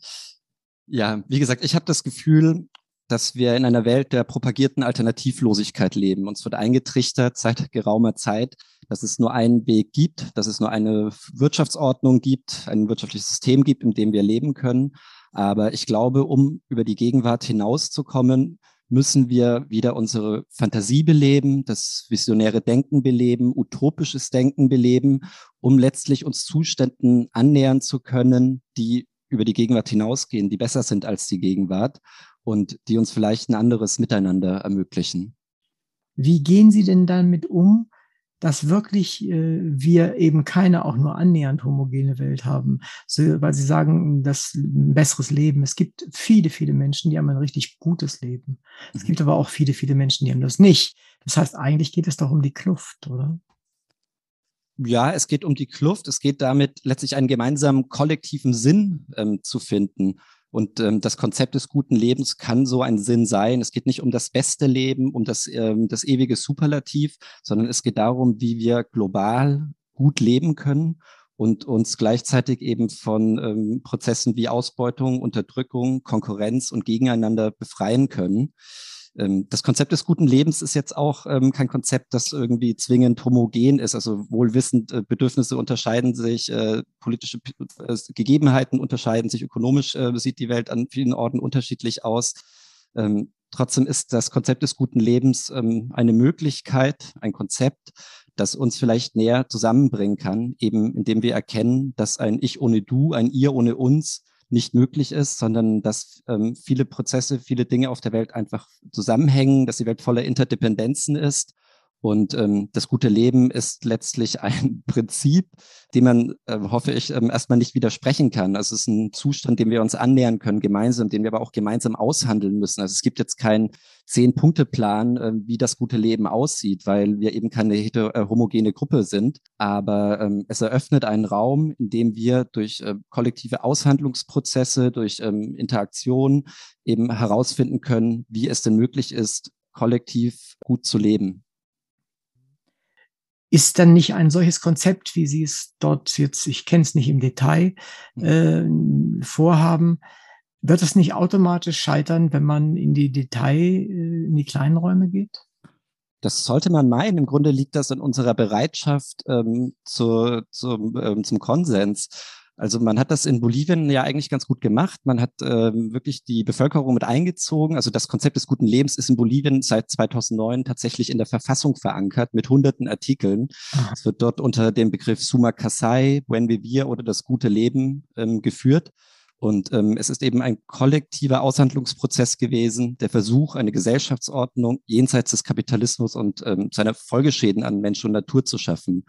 Ja, wie gesagt, ich habe das Gefühl, dass wir in einer Welt der propagierten Alternativlosigkeit leben. Uns wird eingetrichtert seit geraumer Zeit, dass es nur einen Weg gibt, dass es nur eine Wirtschaftsordnung gibt, ein wirtschaftliches System gibt, in dem wir leben können. Aber ich glaube, um über die Gegenwart hinauszukommen, müssen wir wieder unsere Fantasie beleben, das visionäre Denken beleben, utopisches Denken beleben, um letztlich uns Zuständen annähern zu können, die über die Gegenwart hinausgehen, die besser sind als die Gegenwart und die uns vielleicht ein anderes Miteinander ermöglichen. Wie gehen Sie denn damit um, dass wirklich äh, wir eben keine auch nur annähernd homogene Welt haben, so, weil Sie sagen, das ein besseres Leben. Es gibt viele, viele Menschen, die haben ein richtig gutes Leben. Es mhm. gibt aber auch viele, viele Menschen, die haben das nicht. Das heißt, eigentlich geht es doch um die Kluft, oder? Ja, es geht um die Kluft. Es geht damit letztlich einen gemeinsamen kollektiven Sinn ähm, zu finden. Und ähm, das Konzept des guten Lebens kann so ein Sinn sein. Es geht nicht um das beste Leben, um das, ähm, das ewige Superlativ, sondern es geht darum, wie wir global gut leben können und uns gleichzeitig eben von ähm, Prozessen wie Ausbeutung, Unterdrückung, Konkurrenz und Gegeneinander befreien können. Ähm, das Konzept des guten Lebens ist jetzt auch ähm, kein Konzept, das irgendwie zwingend homogen ist. Also wohlwissend, äh, Bedürfnisse unterscheiden sich, äh, politische äh, Gegebenheiten unterscheiden sich, ökonomisch sieht die Welt an vielen Orten unterschiedlich aus. Ähm, trotzdem ist das Konzept des guten Lebens eine Möglichkeit, ein Konzept, das uns vielleicht näher zusammenbringen kann, eben indem wir erkennen, dass ein Ich ohne Du, ein Ihr ohne uns nicht möglich ist, sondern dass ähm, viele Prozesse, viele Dinge auf der Welt einfach zusammenhängen, dass die Welt voller Interdependenzen ist und ähm, das gute Leben ist letztlich [laughs] ein Prinzip, dem man, äh, hoffe ich, ähm, erstmal nicht widersprechen kann. Also es ist ein Zustand, dem wir uns annähern können, gemeinsam, den wir aber auch gemeinsam aushandeln müssen. Also es gibt jetzt keinen Zehn-Punkte-Plan, äh, wie das gute Leben aussieht, weil wir eben keine äh, homogene Gruppe sind. Aber ähm, es eröffnet einen Raum, in dem wir durch äh, kollektive Aushandlungsprozesse, durch ähm, Interaktion eben herausfinden können, wie es denn möglich ist, kollektiv gut zu leben. Ist dann nicht ein solches Konzept, wie Sie es dort jetzt, ich kenne es nicht im Detail, mhm. äh, vorhaben, wird es nicht automatisch scheitern, wenn man in die Detail, äh, in die kleinen Räume geht? Das sollte man meinen. Im Grunde liegt das in unserer Bereitschaft ähm, zu, zu, ähm, zum Konsens. Also man hat das in Bolivien ja eigentlich ganz gut gemacht. Man hat ähm, wirklich die Bevölkerung mit eingezogen. Also das Konzept des guten Lebens ist in Bolivien seit 2009 tatsächlich in der Verfassung verankert mit hunderten Artikeln. Es wird dort unter dem Begriff Suma Kasai, Buen Vivir oder das gute Leben ähm, geführt. Und ähm, es ist eben ein kollektiver Aushandlungsprozess gewesen, der Versuch, eine Gesellschaftsordnung jenseits des Kapitalismus und ähm, seiner Folgeschäden an Mensch und Natur zu schaffen.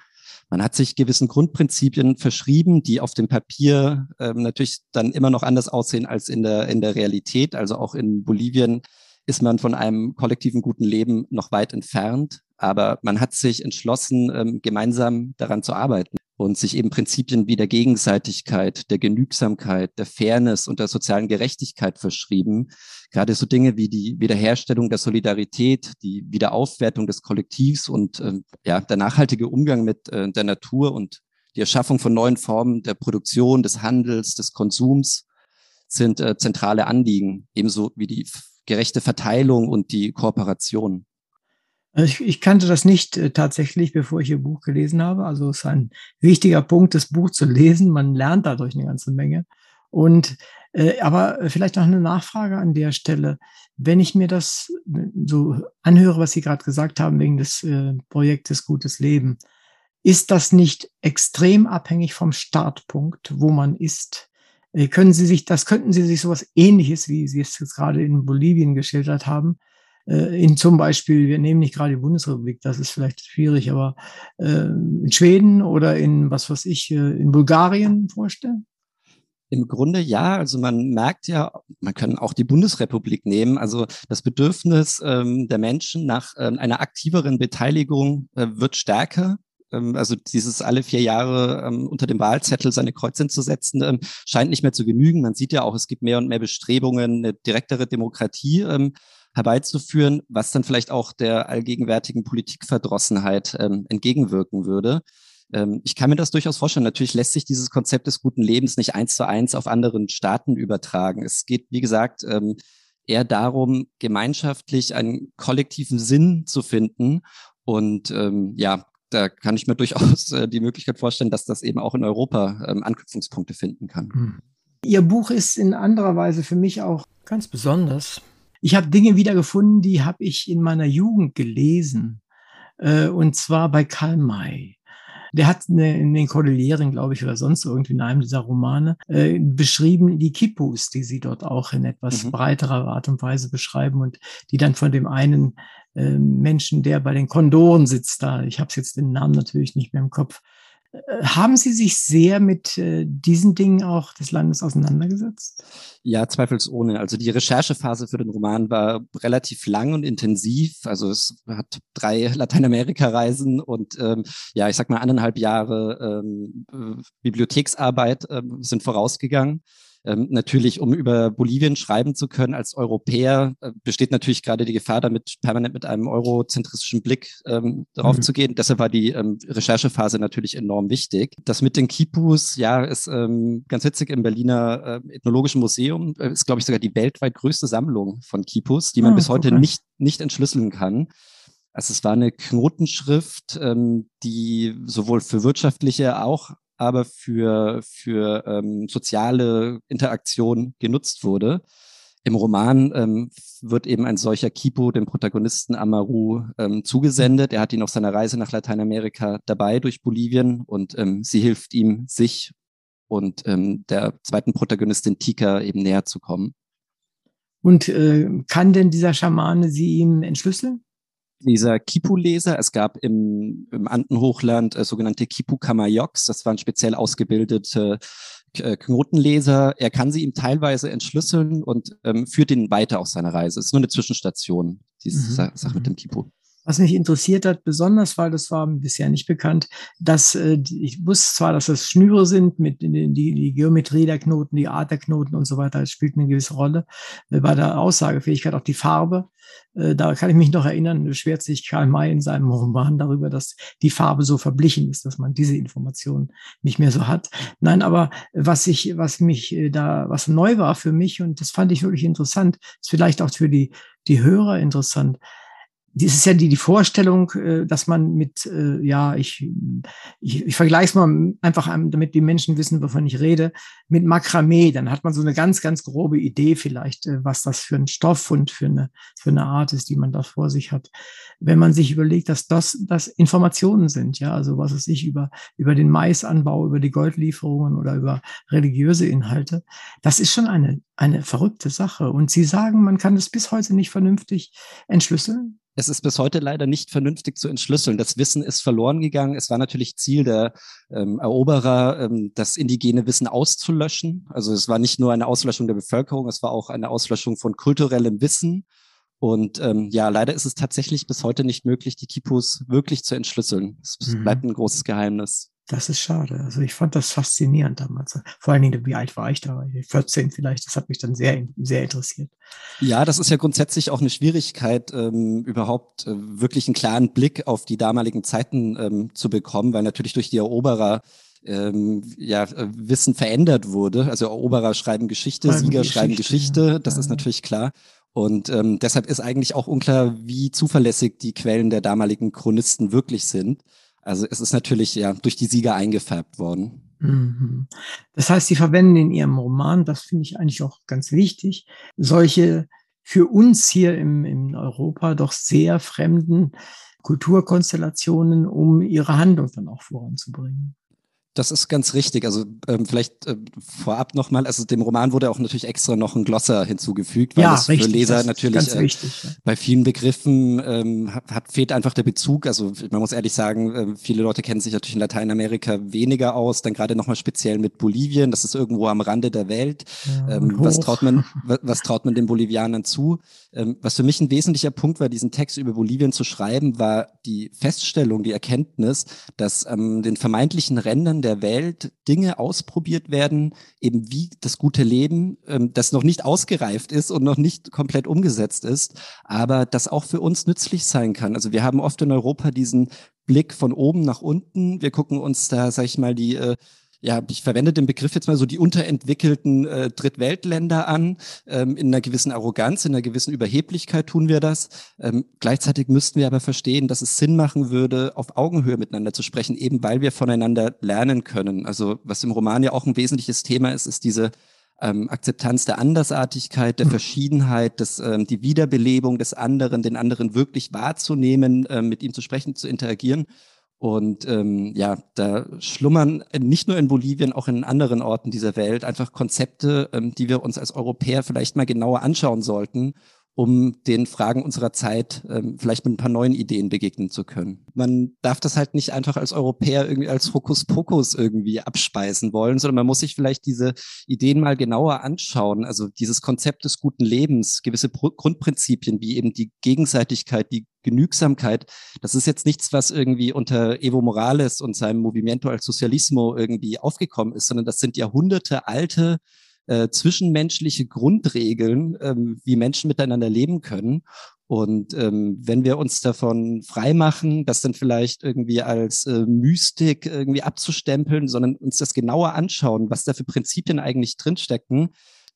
Man hat sich gewissen Grundprinzipien verschrieben, die auf dem Papier ähm, natürlich dann immer noch anders aussehen als in der, in der Realität. Also auch in Bolivien ist man von einem kollektiven guten Leben noch weit entfernt. Aber man hat sich entschlossen, ähm, gemeinsam daran zu arbeiten und sich eben Prinzipien wie der Gegenseitigkeit, der Genügsamkeit, der Fairness und der sozialen Gerechtigkeit verschrieben. Gerade so Dinge wie die Wiederherstellung der Solidarität, die Wiederaufwertung des Kollektivs und äh, ja, der nachhaltige Umgang mit äh, der Natur und die Erschaffung von neuen Formen der Produktion, des Handels, des Konsums sind äh, zentrale Anliegen, ebenso wie die gerechte Verteilung und die Kooperation. Ich, ich kannte das nicht äh, tatsächlich, bevor ich Ihr Buch gelesen habe. Also es ist ein wichtiger Punkt, das Buch zu lesen. Man lernt dadurch eine ganze Menge. Und äh, aber vielleicht noch eine Nachfrage an der Stelle. Wenn ich mir das äh, so anhöre, was Sie gerade gesagt haben wegen des äh, Projektes Gutes Leben, ist das nicht extrem abhängig vom Startpunkt, wo man ist? Äh, können Sie sich, das könnten Sie sich sowas ähnliches, wie Sie es jetzt gerade in Bolivien geschildert haben, äh, in zum Beispiel, wir nehmen nicht gerade die Bundesrepublik, das ist vielleicht schwierig, aber äh, in Schweden oder in, was weiß ich, äh, in Bulgarien vorstellen? Im Grunde ja, also man merkt ja, man kann auch die Bundesrepublik nehmen, also das Bedürfnis ähm, der Menschen nach ähm, einer aktiveren Beteiligung äh, wird stärker. Ähm, also dieses alle vier Jahre ähm, unter dem Wahlzettel seine Kreuzchen zu setzen, ähm, scheint nicht mehr zu genügen. Man sieht ja auch, es gibt mehr und mehr Bestrebungen, eine direktere Demokratie ähm, herbeizuführen, was dann vielleicht auch der allgegenwärtigen Politikverdrossenheit ähm, entgegenwirken würde. Ähm, ich kann mir das durchaus vorstellen. Natürlich lässt sich dieses Konzept des guten Lebens nicht eins zu eins auf anderen Staaten übertragen. Es geht, wie gesagt, ähm, eher darum, gemeinschaftlich einen kollektiven Sinn zu finden. Und ähm, ja, da kann ich mir [laughs] durchaus äh, die Möglichkeit vorstellen, dass das eben auch in Europa ähm, Anknüpfungspunkte finden kann. Hm. Ihr Buch ist in anderer Weise für mich auch ganz besonders. Ich habe Dinge wiedergefunden, die habe ich in meiner Jugend gelesen. Äh, und zwar bei Karl May. Der hat eine, in den Kordilleren, glaube ich, oder sonst irgendwie in einem dieser Romane äh, beschrieben, die Kippus, die sie dort auch in etwas mhm. breiterer Art und Weise beschreiben und die dann von dem einen äh, Menschen, der bei den Kondoren sitzt, da, ich habe jetzt den Namen natürlich nicht mehr im Kopf, haben Sie sich sehr mit äh, diesen Dingen auch des Landes auseinandergesetzt? Ja, zweifelsohne. Also die Recherchephase für den Roman war relativ lang und intensiv. Also es hat drei Lateinamerika-Reisen und ähm, ja, ich sag mal anderthalb Jahre ähm, äh, Bibliotheksarbeit ähm, sind vorausgegangen. Ähm, natürlich, um über Bolivien schreiben zu können als Europäer, äh, besteht natürlich gerade die Gefahr, damit permanent mit einem eurozentristischen Blick ähm, darauf mhm. zu gehen. Deshalb war die ähm, Recherchephase natürlich enorm wichtig. Das mit den Kipus, ja, ist ähm, ganz witzig im Berliner äh, Ethnologischen Museum, äh, ist, glaube ich, sogar die weltweit größte Sammlung von Kipus, die man ah, bis heute okay. nicht, nicht entschlüsseln kann. Also es war eine Knotenschrift, ähm, die sowohl für wirtschaftliche auch aber für, für ähm, soziale Interaktion genutzt wurde. Im Roman ähm, wird eben ein solcher Kipo dem Protagonisten Amaru ähm, zugesendet. Er hat ihn auf seiner Reise nach Lateinamerika dabei durch Bolivien und ähm, sie hilft ihm, sich und ähm, der zweiten Protagonistin Tika eben näher zu kommen. Und äh, kann denn dieser Schamane sie ihm entschlüsseln? Dieser Kipu-Leser. Es gab im, im Andenhochland äh, sogenannte Kipu-Kamayoks. Das waren speziell ausgebildete äh, Knotenleser. Er kann sie ihm teilweise entschlüsseln und ähm, führt ihn weiter auf seine Reise. Es ist nur eine Zwischenstation, diese mhm. Sache mit mhm. dem Kipu. Was mich interessiert hat, besonders, weil das war bisher nicht bekannt, dass äh, ich wusste zwar, dass das Schnüre sind mit die, die Geometrie der Knoten, die Art der Knoten und so weiter, das spielt eine gewisse Rolle. Äh, bei der Aussagefähigkeit auch die Farbe. Äh, da kann ich mich noch erinnern, beschwert sich Karl May in seinem Roman darüber, dass die Farbe so verblichen ist, dass man diese Informationen nicht mehr so hat. Nein, aber was ich, was mich äh, da, was neu war für mich und das fand ich wirklich interessant, ist vielleicht auch für die, die Hörer interessant das ist ja die, die Vorstellung, äh, dass man mit, äh, ja, ich, ich, ich vergleiche es mal einfach, damit die Menschen wissen, wovon ich rede, mit Makramee. Dann hat man so eine ganz, ganz grobe Idee vielleicht, äh, was das für ein Stoff und für eine, für eine Art ist, die man da vor sich hat. Wenn man sich überlegt, dass das, das Informationen sind, ja, also was es ich über, über den Maisanbau, über die Goldlieferungen oder über religiöse Inhalte, das ist schon eine, eine verrückte Sache. Und Sie sagen, man kann es bis heute nicht vernünftig entschlüsseln? Es ist bis heute leider nicht vernünftig zu entschlüsseln. Das Wissen ist verloren gegangen. Es war natürlich Ziel der ähm, Eroberer, ähm, das indigene Wissen auszulöschen. Also es war nicht nur eine Auslöschung der Bevölkerung, es war auch eine Auslöschung von kulturellem Wissen. Und ähm, ja, leider ist es tatsächlich bis heute nicht möglich, die Kipus wirklich zu entschlüsseln. Es mhm. bleibt ein großes Geheimnis. Das ist schade. Also ich fand das faszinierend damals. Vor allen Dingen, wie alt war ich da? 14 vielleicht. Das hat mich dann sehr, sehr interessiert. Ja, das ist ja grundsätzlich auch eine Schwierigkeit, ähm, überhaupt äh, wirklich einen klaren Blick auf die damaligen Zeiten ähm, zu bekommen, weil natürlich durch die Eroberer ähm, ja, äh, Wissen verändert wurde. Also Eroberer schreiben Geschichte, Sieger Geschichte, schreiben Geschichte, das ja. ist natürlich klar. Und ähm, deshalb ist eigentlich auch unklar, wie zuverlässig die Quellen der damaligen Chronisten wirklich sind. Also es ist natürlich ja durch die Sieger eingefärbt worden. Mhm. Das heißt, Sie verwenden in Ihrem Roman, das finde ich eigentlich auch ganz wichtig, solche für uns hier im, in Europa doch sehr fremden Kulturkonstellationen, um ihre Handlung dann auch voranzubringen. Das ist ganz richtig. Also ähm, vielleicht äh, vorab nochmal, also dem Roman wurde auch natürlich extra noch ein Glosser hinzugefügt, weil ja, es richtig, für Leser natürlich äh, wichtig, ja. bei vielen Begriffen ähm, hat, hat, fehlt einfach der Bezug. Also man muss ehrlich sagen, äh, viele Leute kennen sich natürlich in Lateinamerika weniger aus, dann gerade nochmal speziell mit Bolivien, das ist irgendwo am Rande der Welt. Ja, ähm, was traut man, [laughs] was, was, traut man den Bolivianern zu? Ähm, was für mich ein wesentlicher Punkt war, diesen Text über Bolivien zu schreiben, war die Feststellung, die Erkenntnis, dass ähm, den vermeintlichen Rändern der Welt Dinge ausprobiert werden, eben wie das gute Leben, ähm, das noch nicht ausgereift ist und noch nicht komplett umgesetzt ist, aber das auch für uns nützlich sein kann. Also wir haben oft in Europa diesen Blick von oben nach unten. Wir gucken uns da, sag ich mal, die äh, ja, ich verwende den Begriff jetzt mal so die unterentwickelten äh, Drittweltländer an. Ähm, in einer gewissen Arroganz, in einer gewissen Überheblichkeit tun wir das. Ähm, gleichzeitig müssten wir aber verstehen, dass es Sinn machen würde, auf Augenhöhe miteinander zu sprechen, eben weil wir voneinander lernen können. Also was im Roman ja auch ein wesentliches Thema ist, ist diese ähm, Akzeptanz der Andersartigkeit, der hm. Verschiedenheit, des, ähm, die Wiederbelebung des anderen, den anderen wirklich wahrzunehmen, äh, mit ihm zu sprechen, zu interagieren. Und ähm, ja, da schlummern nicht nur in Bolivien, auch in anderen Orten dieser Welt einfach Konzepte, ähm, die wir uns als Europäer vielleicht mal genauer anschauen sollten um den Fragen unserer Zeit ähm, vielleicht mit ein paar neuen Ideen begegnen zu können. Man darf das halt nicht einfach als Europäer irgendwie als Hokuspokus irgendwie abspeisen wollen, sondern man muss sich vielleicht diese Ideen mal genauer anschauen. Also dieses Konzept des guten Lebens, gewisse Pro Grundprinzipien wie eben die Gegenseitigkeit, die Genügsamkeit, das ist jetzt nichts, was irgendwie unter Evo Morales und seinem Movimiento al Socialismo irgendwie aufgekommen ist, sondern das sind Jahrhunderte alte äh, zwischenmenschliche Grundregeln, ähm, wie Menschen miteinander leben können. Und ähm, wenn wir uns davon freimachen, das dann vielleicht irgendwie als äh, Mystik irgendwie abzustempeln, sondern uns das genauer anschauen, was da für Prinzipien eigentlich drinstecken,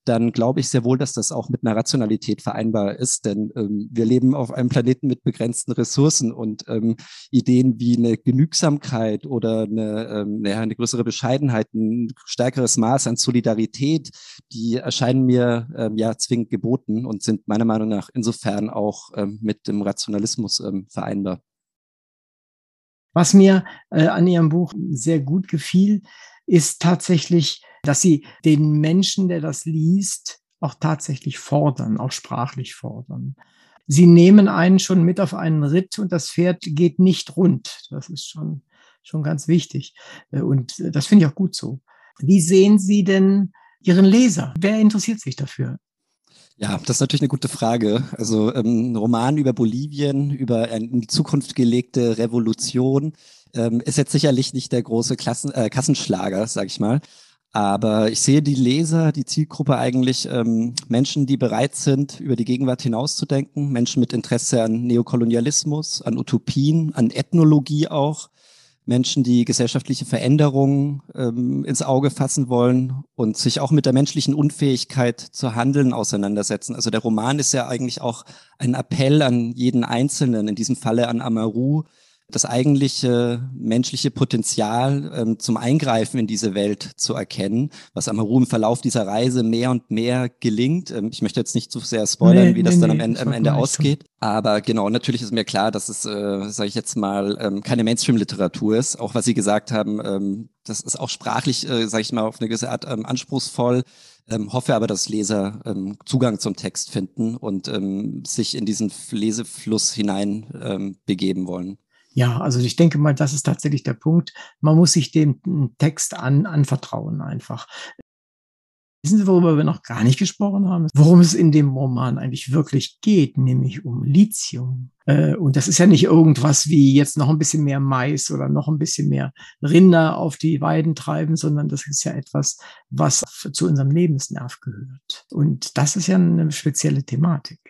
dann glaube ich sehr wohl, dass das auch mit einer Rationalität vereinbar ist, denn ähm, wir leben auf einem Planeten mit begrenzten Ressourcen und ähm, Ideen wie eine Genügsamkeit oder eine, ähm, naja, eine größere Bescheidenheit, ein stärkeres Maß an Solidarität, die erscheinen mir ähm, ja zwingend geboten und sind meiner Meinung nach insofern auch ähm, mit dem Rationalismus ähm, vereinbar. Was mir äh, an Ihrem Buch sehr gut gefiel, ist tatsächlich, dass Sie den Menschen, der das liest, auch tatsächlich fordern, auch sprachlich fordern. Sie nehmen einen schon mit auf einen Ritt und das Pferd geht nicht rund. Das ist schon, schon ganz wichtig. Äh, und äh, das finde ich auch gut so. Wie sehen Sie denn Ihren Leser? Wer interessiert sich dafür? Ja, das ist natürlich eine gute Frage. Also ähm, ein Roman über Bolivien, über eine in die Zukunft gelegte Revolution ähm, ist jetzt sicherlich nicht der große Klassen, äh, Kassenschlager, sag ich mal. Aber ich sehe die Leser, die Zielgruppe eigentlich ähm, Menschen, die bereit sind, über die Gegenwart hinauszudenken, Menschen mit Interesse an Neokolonialismus, an Utopien, an Ethnologie auch, Menschen, die gesellschaftliche Veränderungen ähm, ins Auge fassen wollen und sich auch mit der menschlichen Unfähigkeit zu handeln auseinandersetzen. Also der Roman ist ja eigentlich auch ein Appell an jeden Einzelnen, in diesem Falle an Amaru, das eigentliche menschliche Potenzial ähm, zum Eingreifen in diese Welt zu erkennen, was Amaru im Verlauf dieser Reise mehr und mehr gelingt. Ähm, ich möchte jetzt nicht zu sehr spoilern, nee, wie das nee, dann am Ende, am Ende ausgeht. Aber genau, natürlich ist mir klar, dass es, äh, sage ich jetzt mal, ähm, keine Mainstream-Literatur ist. Auch was Sie gesagt haben, ähm, das ist auch sprachlich, äh, sage ich mal, auf eine gewisse Art ähm, anspruchsvoll. Ähm, hoffe aber, dass Leser ähm, Zugang zum Text finden und ähm, sich in diesen Lesefluss hinein ähm, begeben wollen. Ja, also ich denke mal, das ist tatsächlich der Punkt. Man muss sich dem Text an, anvertrauen einfach. Wissen Sie, worüber wir noch gar nicht gesprochen haben? Worum es in dem Roman eigentlich wirklich geht, nämlich um Lithium. Äh, und das ist ja nicht irgendwas wie jetzt noch ein bisschen mehr Mais oder noch ein bisschen mehr Rinder auf die Weiden treiben, sondern das ist ja etwas, was zu unserem Lebensnerv gehört. Und das ist ja eine spezielle Thematik.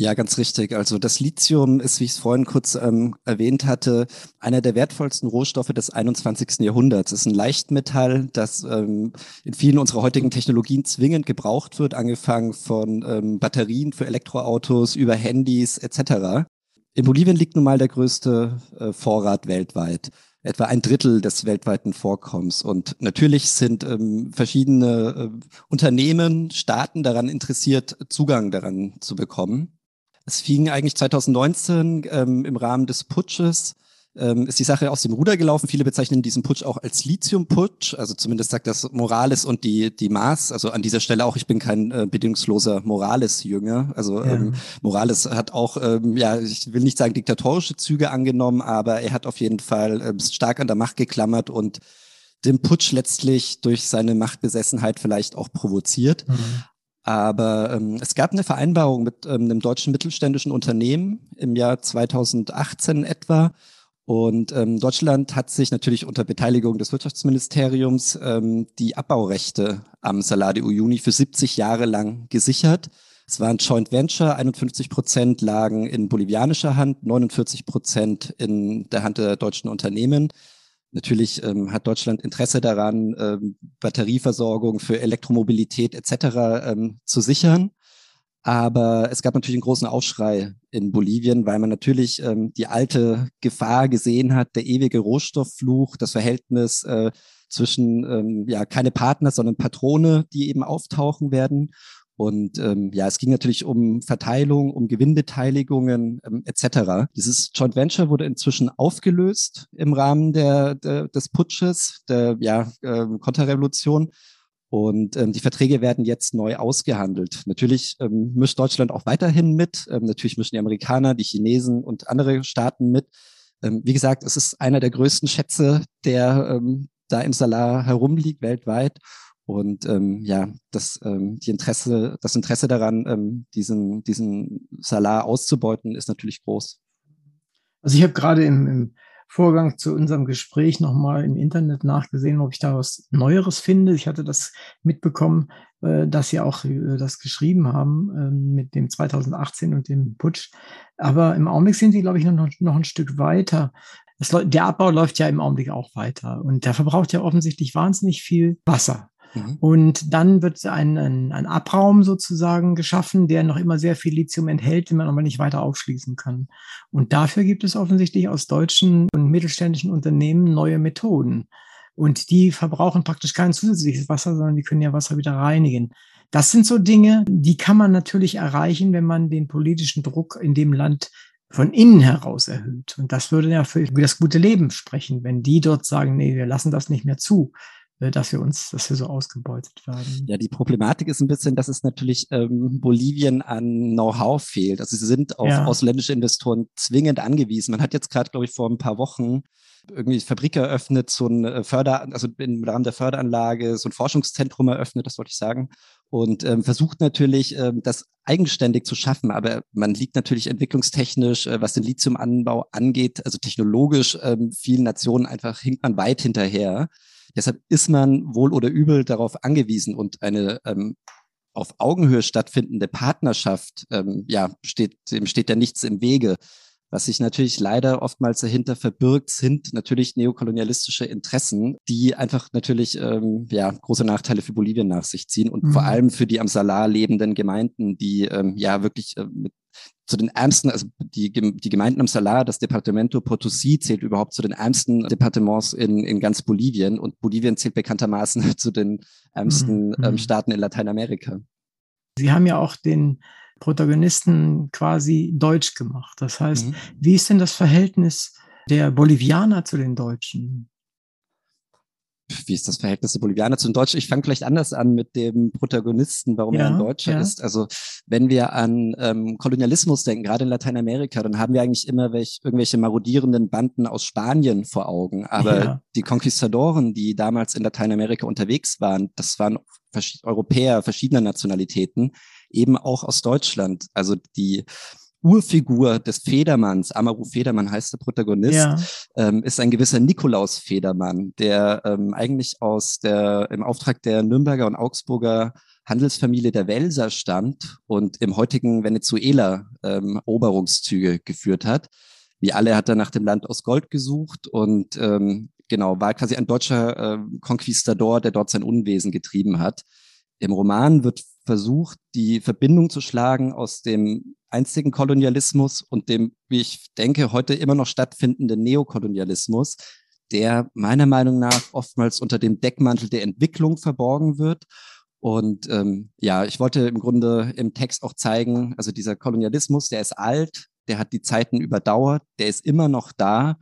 Ja, ganz richtig. Also das Lithium ist, wie ich es vorhin kurz ähm, erwähnt hatte, einer der wertvollsten Rohstoffe des 21. Jahrhunderts. Es ist ein Leichtmetall, das ähm, in vielen unserer heutigen Technologien zwingend gebraucht wird, angefangen von ähm, Batterien für Elektroautos über Handys etc. In Bolivien liegt nun mal der größte äh, Vorrat weltweit etwa ein Drittel des weltweiten Vorkommens. Und natürlich sind ähm, verschiedene äh, Unternehmen, Staaten daran interessiert, Zugang daran zu bekommen. Es fing eigentlich 2019 ähm, im Rahmen des Putsches ähm, ist die Sache aus dem Ruder gelaufen. Viele bezeichnen diesen Putsch auch als Lithium-Putsch. Also zumindest sagt das Morales und die, die Maas. Also an dieser Stelle auch, ich bin kein äh, bedingungsloser Morales-Jünger. Also ja. ähm, Morales hat auch, ähm, ja, ich will nicht sagen diktatorische Züge angenommen, aber er hat auf jeden Fall ähm, stark an der Macht geklammert und den Putsch letztlich durch seine Machtbesessenheit vielleicht auch provoziert. Mhm. Aber ähm, es gab eine Vereinbarung mit ähm, einem deutschen mittelständischen Unternehmen im Jahr 2018 etwa. Und ähm, Deutschland hat sich natürlich unter Beteiligung des Wirtschaftsministeriums ähm, die Abbaurechte am Salar de Uyuni für 70 Jahre lang gesichert. Es war ein Joint Venture, 51 Prozent lagen in bolivianischer Hand, 49 Prozent in der Hand der deutschen Unternehmen. Natürlich ähm, hat Deutschland Interesse daran, ähm, Batterieversorgung für Elektromobilität etc. Ähm, zu sichern. Aber es gab natürlich einen großen Aufschrei in Bolivien, weil man natürlich ähm, die alte Gefahr gesehen hat, der ewige Rohstofffluch, das Verhältnis äh, zwischen ähm, ja keine Partner, sondern Patrone, die eben auftauchen werden. Und ähm, ja, es ging natürlich um Verteilung, um Gewinnbeteiligungen ähm, etc. Dieses Joint Venture wurde inzwischen aufgelöst im Rahmen der, der des Putsches, der ja, äh, Konterrevolution. Und ähm, die Verträge werden jetzt neu ausgehandelt. Natürlich ähm, mischt Deutschland auch weiterhin mit. Ähm, natürlich mischen die Amerikaner, die Chinesen und andere Staaten mit. Ähm, wie gesagt, es ist einer der größten Schätze, der ähm, da im Salar herumliegt weltweit. Und ähm, ja, das, ähm, die Interesse, das Interesse daran, ähm, diesen, diesen Salar auszubeuten, ist natürlich groß. Also ich habe gerade im, im Vorgang zu unserem Gespräch nochmal im Internet nachgesehen, ob ich da was Neueres finde. Ich hatte das mitbekommen, äh, dass Sie auch äh, das geschrieben haben äh, mit dem 2018 und dem Putsch. Aber im Augenblick sind Sie, glaube ich, noch, noch ein Stück weiter. Das, der Abbau läuft ja im Augenblick auch weiter und der verbraucht ja offensichtlich wahnsinnig viel Wasser. Mhm. Und dann wird ein, ein, ein, Abraum sozusagen geschaffen, der noch immer sehr viel Lithium enthält, den man aber nicht weiter aufschließen kann. Und dafür gibt es offensichtlich aus deutschen und mittelständischen Unternehmen neue Methoden. Und die verbrauchen praktisch kein zusätzliches Wasser, sondern die können ja Wasser wieder reinigen. Das sind so Dinge, die kann man natürlich erreichen, wenn man den politischen Druck in dem Land von innen heraus erhöht. Und das würde ja für das gute Leben sprechen, wenn die dort sagen, nee, wir lassen das nicht mehr zu. Äh, dass wir uns, dass wir so ausgebeutet werden. Ja, die Problematik ist ein bisschen, dass es natürlich ähm, Bolivien an Know-how fehlt. Also sie sind auf ja. ausländische Investoren zwingend angewiesen. Man hat jetzt gerade, glaube ich, vor ein paar Wochen irgendwie Fabrik eröffnet, so ein äh, Förder, also im Rahmen der Förderanlage so ein Forschungszentrum eröffnet, das wollte ich sagen, und ähm, versucht natürlich, ähm, das eigenständig zu schaffen. Aber man liegt natürlich entwicklungstechnisch, äh, was den Lithiumanbau angeht, also technologisch, ähm, vielen Nationen einfach hinkt man weit hinterher. Deshalb ist man wohl oder übel darauf angewiesen und eine ähm, auf Augenhöhe stattfindende Partnerschaft, ähm, ja, steht, dem steht ja nichts im Wege. Was sich natürlich leider oftmals dahinter verbirgt, sind natürlich neokolonialistische Interessen, die einfach natürlich ähm, ja, große Nachteile für Bolivien nach sich ziehen und mhm. vor allem für die am Salar lebenden Gemeinden, die ähm, ja wirklich äh, mit zu den ärmsten, also die, die Gemeinden am Salar, das Departamento Potosí zählt überhaupt zu den ärmsten Departements in, in ganz Bolivien und Bolivien zählt bekanntermaßen [laughs] zu den ärmsten mhm. ähm, Staaten in Lateinamerika. Sie haben ja auch den Protagonisten quasi deutsch gemacht. Das heißt, mhm. wie ist denn das Verhältnis der Bolivianer zu den Deutschen? Wie ist das Verhältnis der Bolivianer zu den Deutschen? Ich fange vielleicht anders an mit dem Protagonisten, warum Ja, er ein Deutscher ja. ist. Also wenn wir an ähm, Kolonialismus denken, gerade in Lateinamerika, dann haben wir eigentlich immer welch, irgendwelche marodierenden Banden aus Spanien vor Augen. Aber Ja. die Konquistadoren, die damals in Lateinamerika unterwegs waren, das waren verschi- Europäer verschiedener Nationalitäten, eben auch aus Deutschland. Also die Urfigur des Federmanns, Amaru Federmann heißt der Protagonist, Ja. ähm, ist ein gewisser Nikolaus Federmann, der ähm, eigentlich aus der, im Auftrag der Nürnberger und Augsburger Handelsfamilie der Welser stammt und im heutigen Venezuela ähm, Eroberungszüge geführt hat. Wie alle hat er nach dem Land aus Gold gesucht und ähm, genau, war quasi ein deutscher ähm, Konquistador, der dort sein Unwesen getrieben hat. Im Roman wird versucht, die Verbindung zu schlagen aus dem einstigen Kolonialismus und dem, wie ich denke, heute immer noch stattfindenden Neokolonialismus, der meiner Meinung nach oftmals unter dem Deckmantel der Entwicklung verborgen wird. Und ähm, ja, ich wollte im Grunde im Text auch zeigen, also dieser Kolonialismus, der ist alt, der hat die Zeiten überdauert, der ist immer noch da.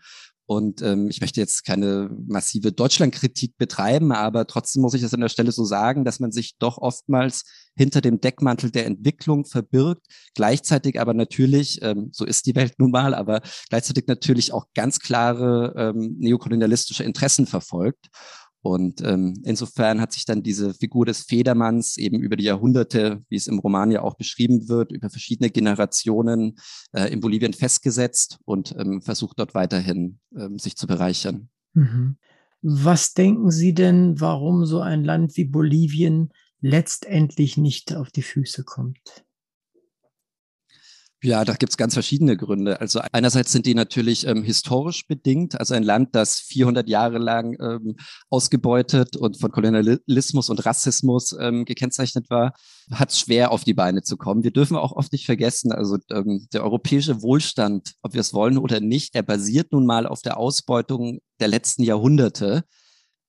Und ähm, ich möchte jetzt keine massive Deutschlandkritik betreiben, aber trotzdem muss ich das an der Stelle so sagen, dass man sich doch oftmals hinter dem Deckmantel der Entwicklung verbirgt, gleichzeitig aber natürlich, ähm, so ist die Welt nun mal, aber gleichzeitig natürlich auch ganz klare ähm, neokolonialistische Interessen verfolgt. Und ähm, insofern hat sich dann diese Figur des Federmanns eben über die Jahrhunderte, wie es im Roman ja auch beschrieben wird, über verschiedene Generationen äh, in Bolivien festgesetzt und ähm, versucht dort weiterhin ähm, sich zu bereichern. Mhm. Was denken Sie denn, warum so ein Land wie Bolivien letztendlich nicht auf die Füße kommt? Ja, da gibt's ganz verschiedene Gründe. Also einerseits sind die natürlich ähm, historisch bedingt, also ein Land, das 400 Jahre lang ähm, ausgebeutet und von Kolonialismus und Rassismus ähm, gekennzeichnet war, hat schwer auf die Beine zu kommen. Wir dürfen auch oft nicht vergessen, also ähm, der europäische Wohlstand, ob wir es wollen oder nicht, der basiert nun mal auf der Ausbeutung der letzten Jahrhunderte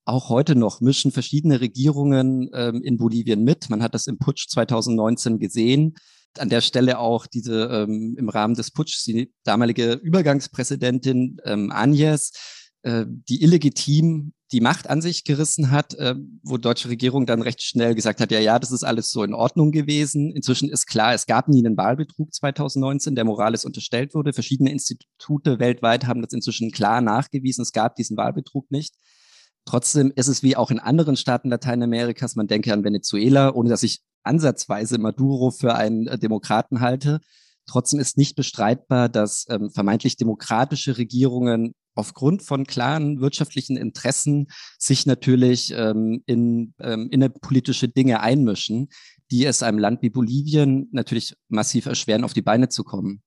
auch heute noch mischen verschiedene Regierungen ähm, in Bolivien mit. Man hat das im Putsch 2019 gesehen. An der Stelle auch diese ähm, im Rahmen des Putschs die damalige Übergangspräsidentin ähm, Agnes, äh, die illegitim die Macht an sich gerissen hat, äh, wo die deutsche Regierung dann recht schnell gesagt hat, ja, ja, das ist alles so in Ordnung gewesen. Inzwischen ist klar, es gab nie einen Wahlbetrug 2019, der Morales unterstellt wurde. Verschiedene Institute weltweit haben das inzwischen klar nachgewiesen, es gab diesen Wahlbetrug nicht. Trotzdem ist es wie auch in anderen Staaten Lateinamerikas, man denke an Venezuela, ohne dass ich ansatzweise Maduro für einen äh, Demokraten halte. Trotzdem ist nicht bestreitbar, dass ähm, vermeintlich demokratische Regierungen aufgrund von klaren wirtschaftlichen Interessen sich natürlich ähm, in ähm, innerpolitische Dinge einmischen, die es einem Land wie Bolivien natürlich massiv erschweren, auf die Beine zu kommen.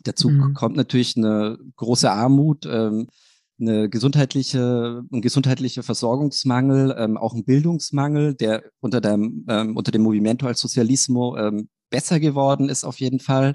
Dazu Mhm. kommt natürlich eine große Armut, ähm, eine gesundheitliche, ein gesundheitlicher Versorgungsmangel, ähm, auch ein Bildungsmangel, der unter dem, ähm, unter dem Movimento al Socialismo ähm, besser geworden ist auf jeden Fall.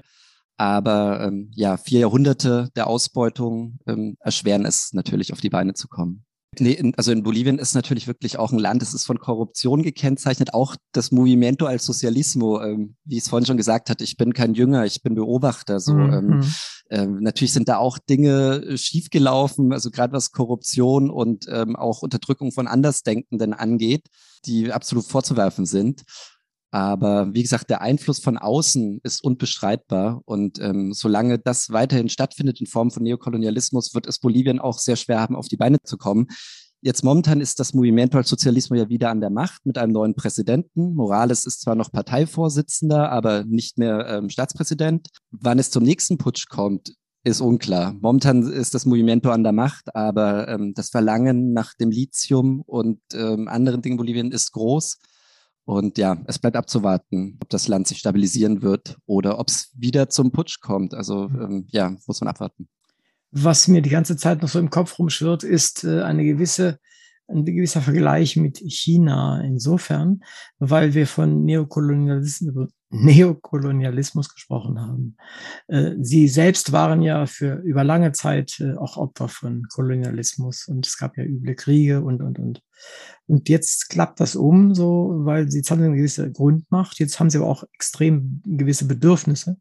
Aber ähm, ja, vier Jahrhunderte der Ausbeutung ähm, erschweren es natürlich, auf die Beine zu kommen. Nee, in, also in Bolivien ist natürlich wirklich auch ein Land, es ist von Korruption gekennzeichnet, auch das Movimento al Socialismo, ähm, wie ich es vorhin schon gesagt hatte, ich bin kein Jünger, ich bin Beobachter. So, ähm, Mhm. ähm, natürlich sind da auch Dinge äh, schiefgelaufen, also gerade was Korruption und ähm, auch Unterdrückung von Andersdenkenden angeht, die absolut vorzuwerfen sind. Aber wie gesagt, der Einfluss von außen ist unbestreitbar. Und ähm, solange das weiterhin stattfindet in Form von Neokolonialismus, wird es Bolivien auch sehr schwer haben, auf die Beine zu kommen. Jetzt momentan ist das Movimento al Socialismo ja wieder an der Macht mit einem neuen Präsidenten. Morales ist zwar noch Parteivorsitzender, aber nicht mehr ähm, Staatspräsident. Wann es zum nächsten Putsch kommt, ist unklar. Momentan ist das Movimento an der Macht, aber ähm, das Verlangen nach dem Lithium und ähm, anderen Dingen in Bolivien ist groß. Und ja, es bleibt abzuwarten, ob das Land sich stabilisieren wird oder ob es wieder zum Putsch kommt. Also ähm, ja, muss man abwarten. Was mir die ganze Zeit noch so im Kopf rumschwirrt, ist äh, eine gewisse, ein gewisser Vergleich mit China insofern, weil wir von Neokolonialismus, Neokolonialismus gesprochen haben. Äh, Sie selbst waren ja für über lange Zeit äh, auch Opfer von Kolonialismus und es gab ja üble Kriege und, und, und. Und jetzt klappt das um, so, weil sie jetzt haben eine gewisse Grundmacht, jetzt haben sie aber auch extrem gewisse Bedürfnisse.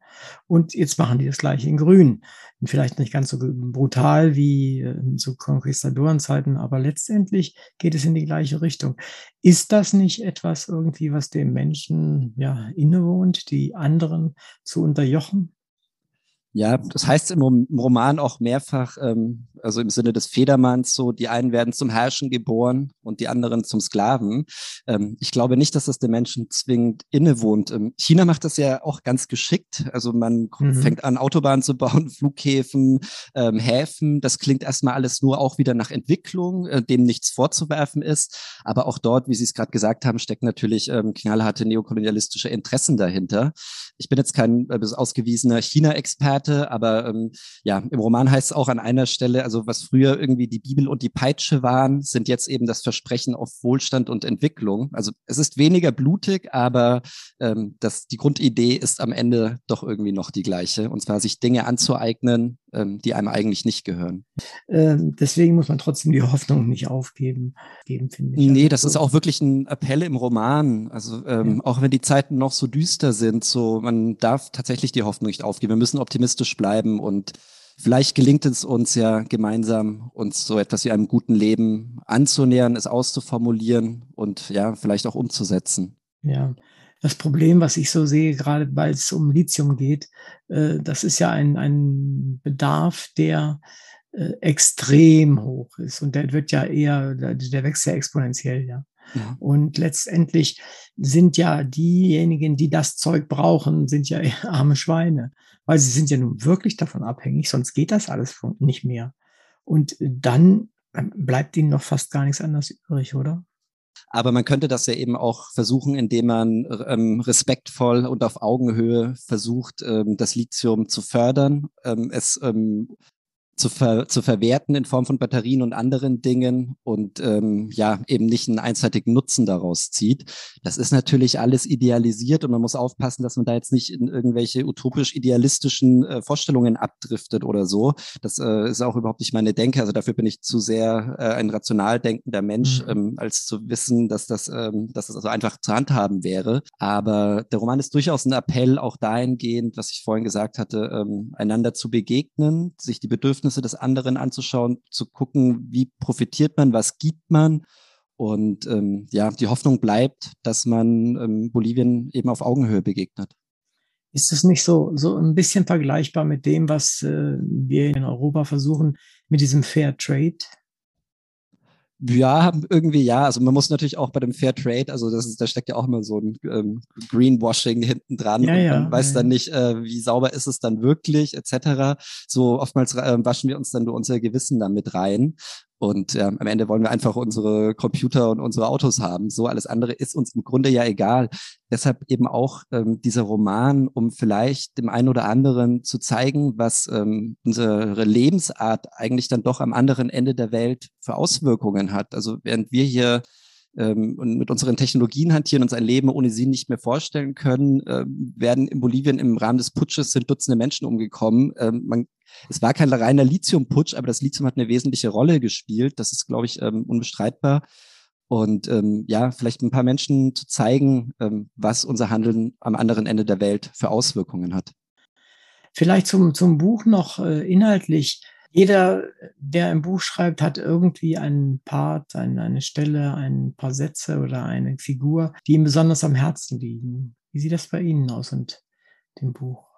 Und jetzt machen die das gleiche in Grün. Und vielleicht nicht ganz so brutal wie äh, zu Konquistadorenzeiten, aber letztendlich geht es in die gleiche Richtung. Ist das nicht etwas irgendwie, was dem Menschen ja innewohnt, die anderen zu unterjochen? Ja, das heißt im, Roman auch mehrfach, ähm, also im Sinne des Federmanns so, die einen werden zum Herrschen geboren und die anderen zum Sklaven. Ähm, ich glaube nicht, dass das den Menschen zwingend innewohnt. Ähm, China macht das ja auch ganz geschickt. Also man mhm. fängt an, Autobahnen zu bauen, [laughs] Flughäfen, ähm, Häfen. Das klingt erstmal alles nur auch wieder nach Entwicklung, äh, dem nichts vorzuwerfen ist. Aber auch dort, wie Sie es gerade gesagt haben, steckt natürlich ähm, knallharte neokolonialistische Interessen dahinter. Ich bin jetzt kein äh, ausgewiesener China-Experte hatte. Aber ähm, ja, im Roman heißt es auch an einer Stelle, also was früher irgendwie die Bibel und die Peitsche waren, sind jetzt eben das Versprechen auf Wohlstand und Entwicklung. Also es ist weniger blutig, aber ähm, das, die Grundidee ist am Ende doch irgendwie noch die gleiche. Und zwar sich Dinge anzueignen, die einem eigentlich nicht gehören. Ähm, deswegen muss man trotzdem die Hoffnung nicht aufgeben, geben, finde ich. Nee, also das ist auch wirklich ein Appell im Roman. Also ähm, ja. auch wenn die Zeiten noch so düster sind, so man darf tatsächlich die Hoffnung nicht aufgeben. Wir müssen optimistisch bleiben und Vielleicht gelingt es uns ja gemeinsam, uns so etwas wie einem guten Leben anzunähern, es auszuformulieren und ja, vielleicht auch umzusetzen. Ja, das Problem, was ich so sehe, gerade weil es um Lithium geht, äh, das ist ja ein, ein Bedarf, der äh, extrem hoch ist. Und der wird ja eher, der wächst ja exponentiell, ja. ja. Und letztendlich sind ja diejenigen, die das Zeug brauchen, sind ja [laughs] arme Schweine, weil sie sind ja nun wirklich davon abhängig, sonst geht das alles nicht mehr. Und dann bleibt ihnen noch fast gar nichts anderes übrig, oder? Aber man könnte das ja eben auch versuchen, indem man ähm, respektvoll und auf Augenhöhe versucht, ähm, das Lithium zu fördern, ähm, es ähm, zu, ver, zu verwerten in Form von Batterien und anderen Dingen und ähm, ja, eben nicht einen einseitigen Nutzen daraus zieht. Das ist natürlich alles idealisiert und man muss aufpassen, dass man da jetzt nicht in irgendwelche utopisch-idealistischen äh, Vorstellungen abdriftet oder so. Das äh, ist auch überhaupt nicht meine Denke. Also dafür bin ich zu sehr äh, ein rational denkender Mensch, mhm. ähm, als zu wissen, dass das, ähm, dass das also einfach zu handhaben wäre. Aber der Roman ist durchaus ein Appell, auch dahingehend, was ich vorhin gesagt hatte, ähm, einander zu begegnen, sich die Bedürfnisse Bedürfnisse des anderen anzuschauen, zu gucken, wie profitiert man, was gibt man. Und ähm, ja, die Hoffnung bleibt, dass man ähm, Bolivien eben auf Augenhöhe begegnet. Ist es nicht so, so ein bisschen vergleichbar mit dem, was äh, wir in Europa versuchen, mit diesem Fair Trade? Ja, irgendwie ja. Also man muss natürlich auch bei dem Fair Trade, also das ist, da steckt ja auch immer so ein ähm, Greenwashing hinten dran. Ja, ja, man weiß ja, dann nicht, äh, wie sauber ist es dann wirklich, etc. So oftmals äh, waschen wir uns dann nur unser Gewissen damit rein. Und ähm, am Ende wollen wir einfach unsere Computer und unsere Autos haben. So alles andere ist uns im Grunde ja egal. Deshalb eben auch ähm, dieser Roman, um vielleicht dem einen oder anderen zu zeigen, was ähm, unsere Lebensart eigentlich dann doch am anderen Ende der Welt für Auswirkungen hat. Also während wir hier ähm, und mit unseren Technologien hantieren, uns ein Leben ohne sie nicht mehr vorstellen können, äh, werden in Bolivien im Rahmen des Putsches sind Dutzende Menschen umgekommen. Ähm, man, es war kein reiner Lithium-Putsch, aber das Lithium hat eine wesentliche Rolle gespielt. Das ist, glaube ich, ähm, unbestreitbar. Und ähm, ja, vielleicht ein paar Menschen zu zeigen, ähm, was unser Handeln am anderen Ende der Welt für Auswirkungen hat. Vielleicht zum, zum Buch noch äh, inhaltlich. Jeder, der ein Buch schreibt, hat irgendwie einen Part, eine, Stelle, ein paar Sätze oder eine Figur, die ihm besonders am Herzen liegen. Wie sieht das bei Ihnen aus und dem Buch?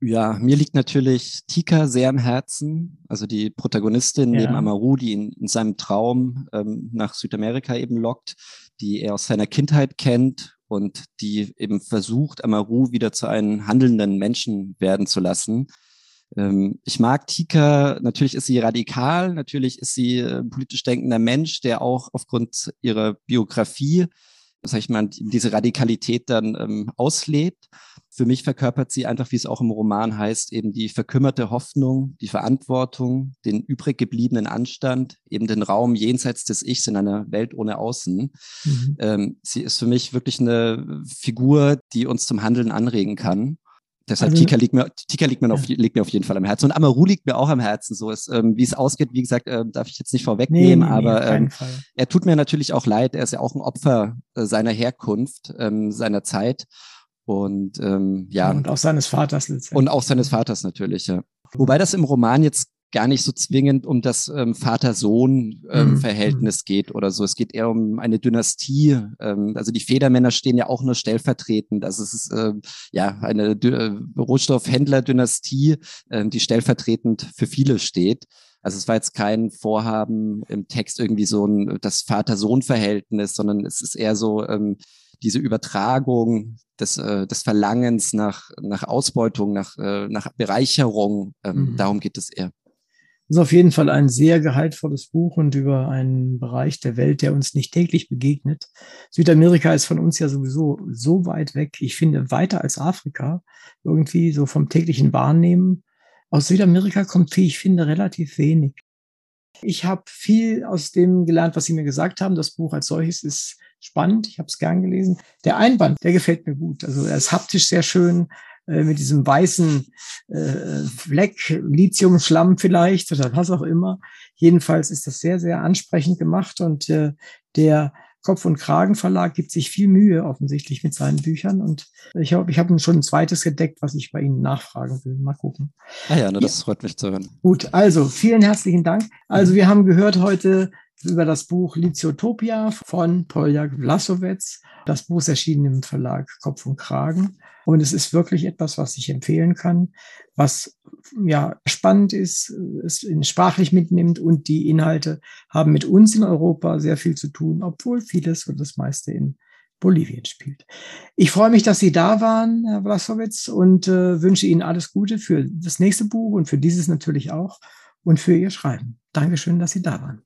Ja, mir liegt natürlich Tika sehr am Herzen, also die Protagonistin ja. neben Amaru, die ihn in seinem Traum ähm, nach Südamerika eben lockt, die er aus seiner Kindheit kennt und die eben versucht, Amaru wieder zu einem handelnden Menschen werden zu lassen. Ähm, ich mag Tika, natürlich ist sie radikal, natürlich ist sie äh, politisch denkender Mensch, der auch aufgrund ihrer Biografie, sag ich mal, diese Radikalität dann ähm, auslebt. Für mich verkörpert sie einfach, wie es auch im Roman heißt, eben die verkümmerte Hoffnung, die Verantwortung, den übrig gebliebenen Anstand, eben den Raum jenseits des Ichs in einer Welt ohne Außen. Mhm. Ähm, sie ist für mich wirklich eine Figur, die uns zum Handeln anregen kann Deshalb also, Tika, liegt mir, Tika liegt, mir auf, liegt mir auf jeden Fall am Herzen. Und Amaru liegt mir auch am Herzen. So ist, ähm, wie es ausgeht, wie gesagt, äh, darf ich jetzt nicht vorwegnehmen, nee, nee, aber ähm, er tut mir natürlich auch leid. Er ist ja auch ein Opfer äh, seiner Herkunft, ähm, seiner Zeit. Und ähm, ja. Und auch seines Vaters letztendlich. Und auch seines Vaters natürlich, ja. Wobei das im Roman jetzt gar nicht so zwingend um das ähm, Vater-Sohn-Verhältnis ähm, mhm. geht oder so. Es geht eher um eine Dynastie. Ähm, also die Federmänner stehen ja auch nur stellvertretend. Also es ist äh, ja eine äh, Rohstoffhändler-Dynastie, äh, die stellvertretend für viele steht. Also es war jetzt kein Vorhaben im Text irgendwie so ein das Vater-Sohn-Verhältnis, sondern es ist eher so ähm, diese Übertragung des, äh, des Verlangens nach, nach Ausbeutung, nach, äh, nach Bereicherung. Ähm, mhm. Darum geht es eher. Das ist auf jeden Fall ein sehr gehaltvolles Buch und über einen Bereich der Welt, der uns nicht täglich begegnet. Südamerika ist von uns ja sowieso so weit weg. Ich finde, weiter als Afrika, irgendwie so vom täglichen Wahrnehmen. Aus Südamerika kommt, wie ich finde, relativ wenig. Ich habe viel aus dem gelernt, was Sie mir gesagt haben. Das Buch als solches ist spannend. Ich habe es gern gelesen. Der Einband, der gefällt mir gut. Also er ist haptisch sehr schön. Äh, mit diesem weißen äh, Fleck, Lithiumschlamm vielleicht oder was auch immer. Jedenfalls ist das sehr, sehr ansprechend gemacht und äh, der Kopf- und Kragen-Verlag gibt sich viel Mühe offensichtlich mit seinen Büchern und ich habe ich hab schon ein zweites gedeckt, was ich bei Ihnen nachfragen will. Mal gucken. Ah ja, na, das ja. freut mich zu hören. Gut, also vielen herzlichen Dank. Also wir haben gehört heute über das Buch Lithiotopia von Poljak Vlasowetz. Das Buch ist erschienen im Verlag Kopf und Kragen. Und es ist wirklich etwas, was ich empfehlen kann, was ja spannend ist, es sprachlich mitnimmt und die Inhalte haben mit uns in Europa sehr viel zu tun, obwohl vieles und das meiste in Bolivien spielt. Ich freue mich, dass Sie da waren, Herr Vlasowitz, und äh, wünsche Ihnen alles Gute für das nächste Buch und für dieses natürlich auch und für Ihr Schreiben. Dankeschön, dass Sie da waren.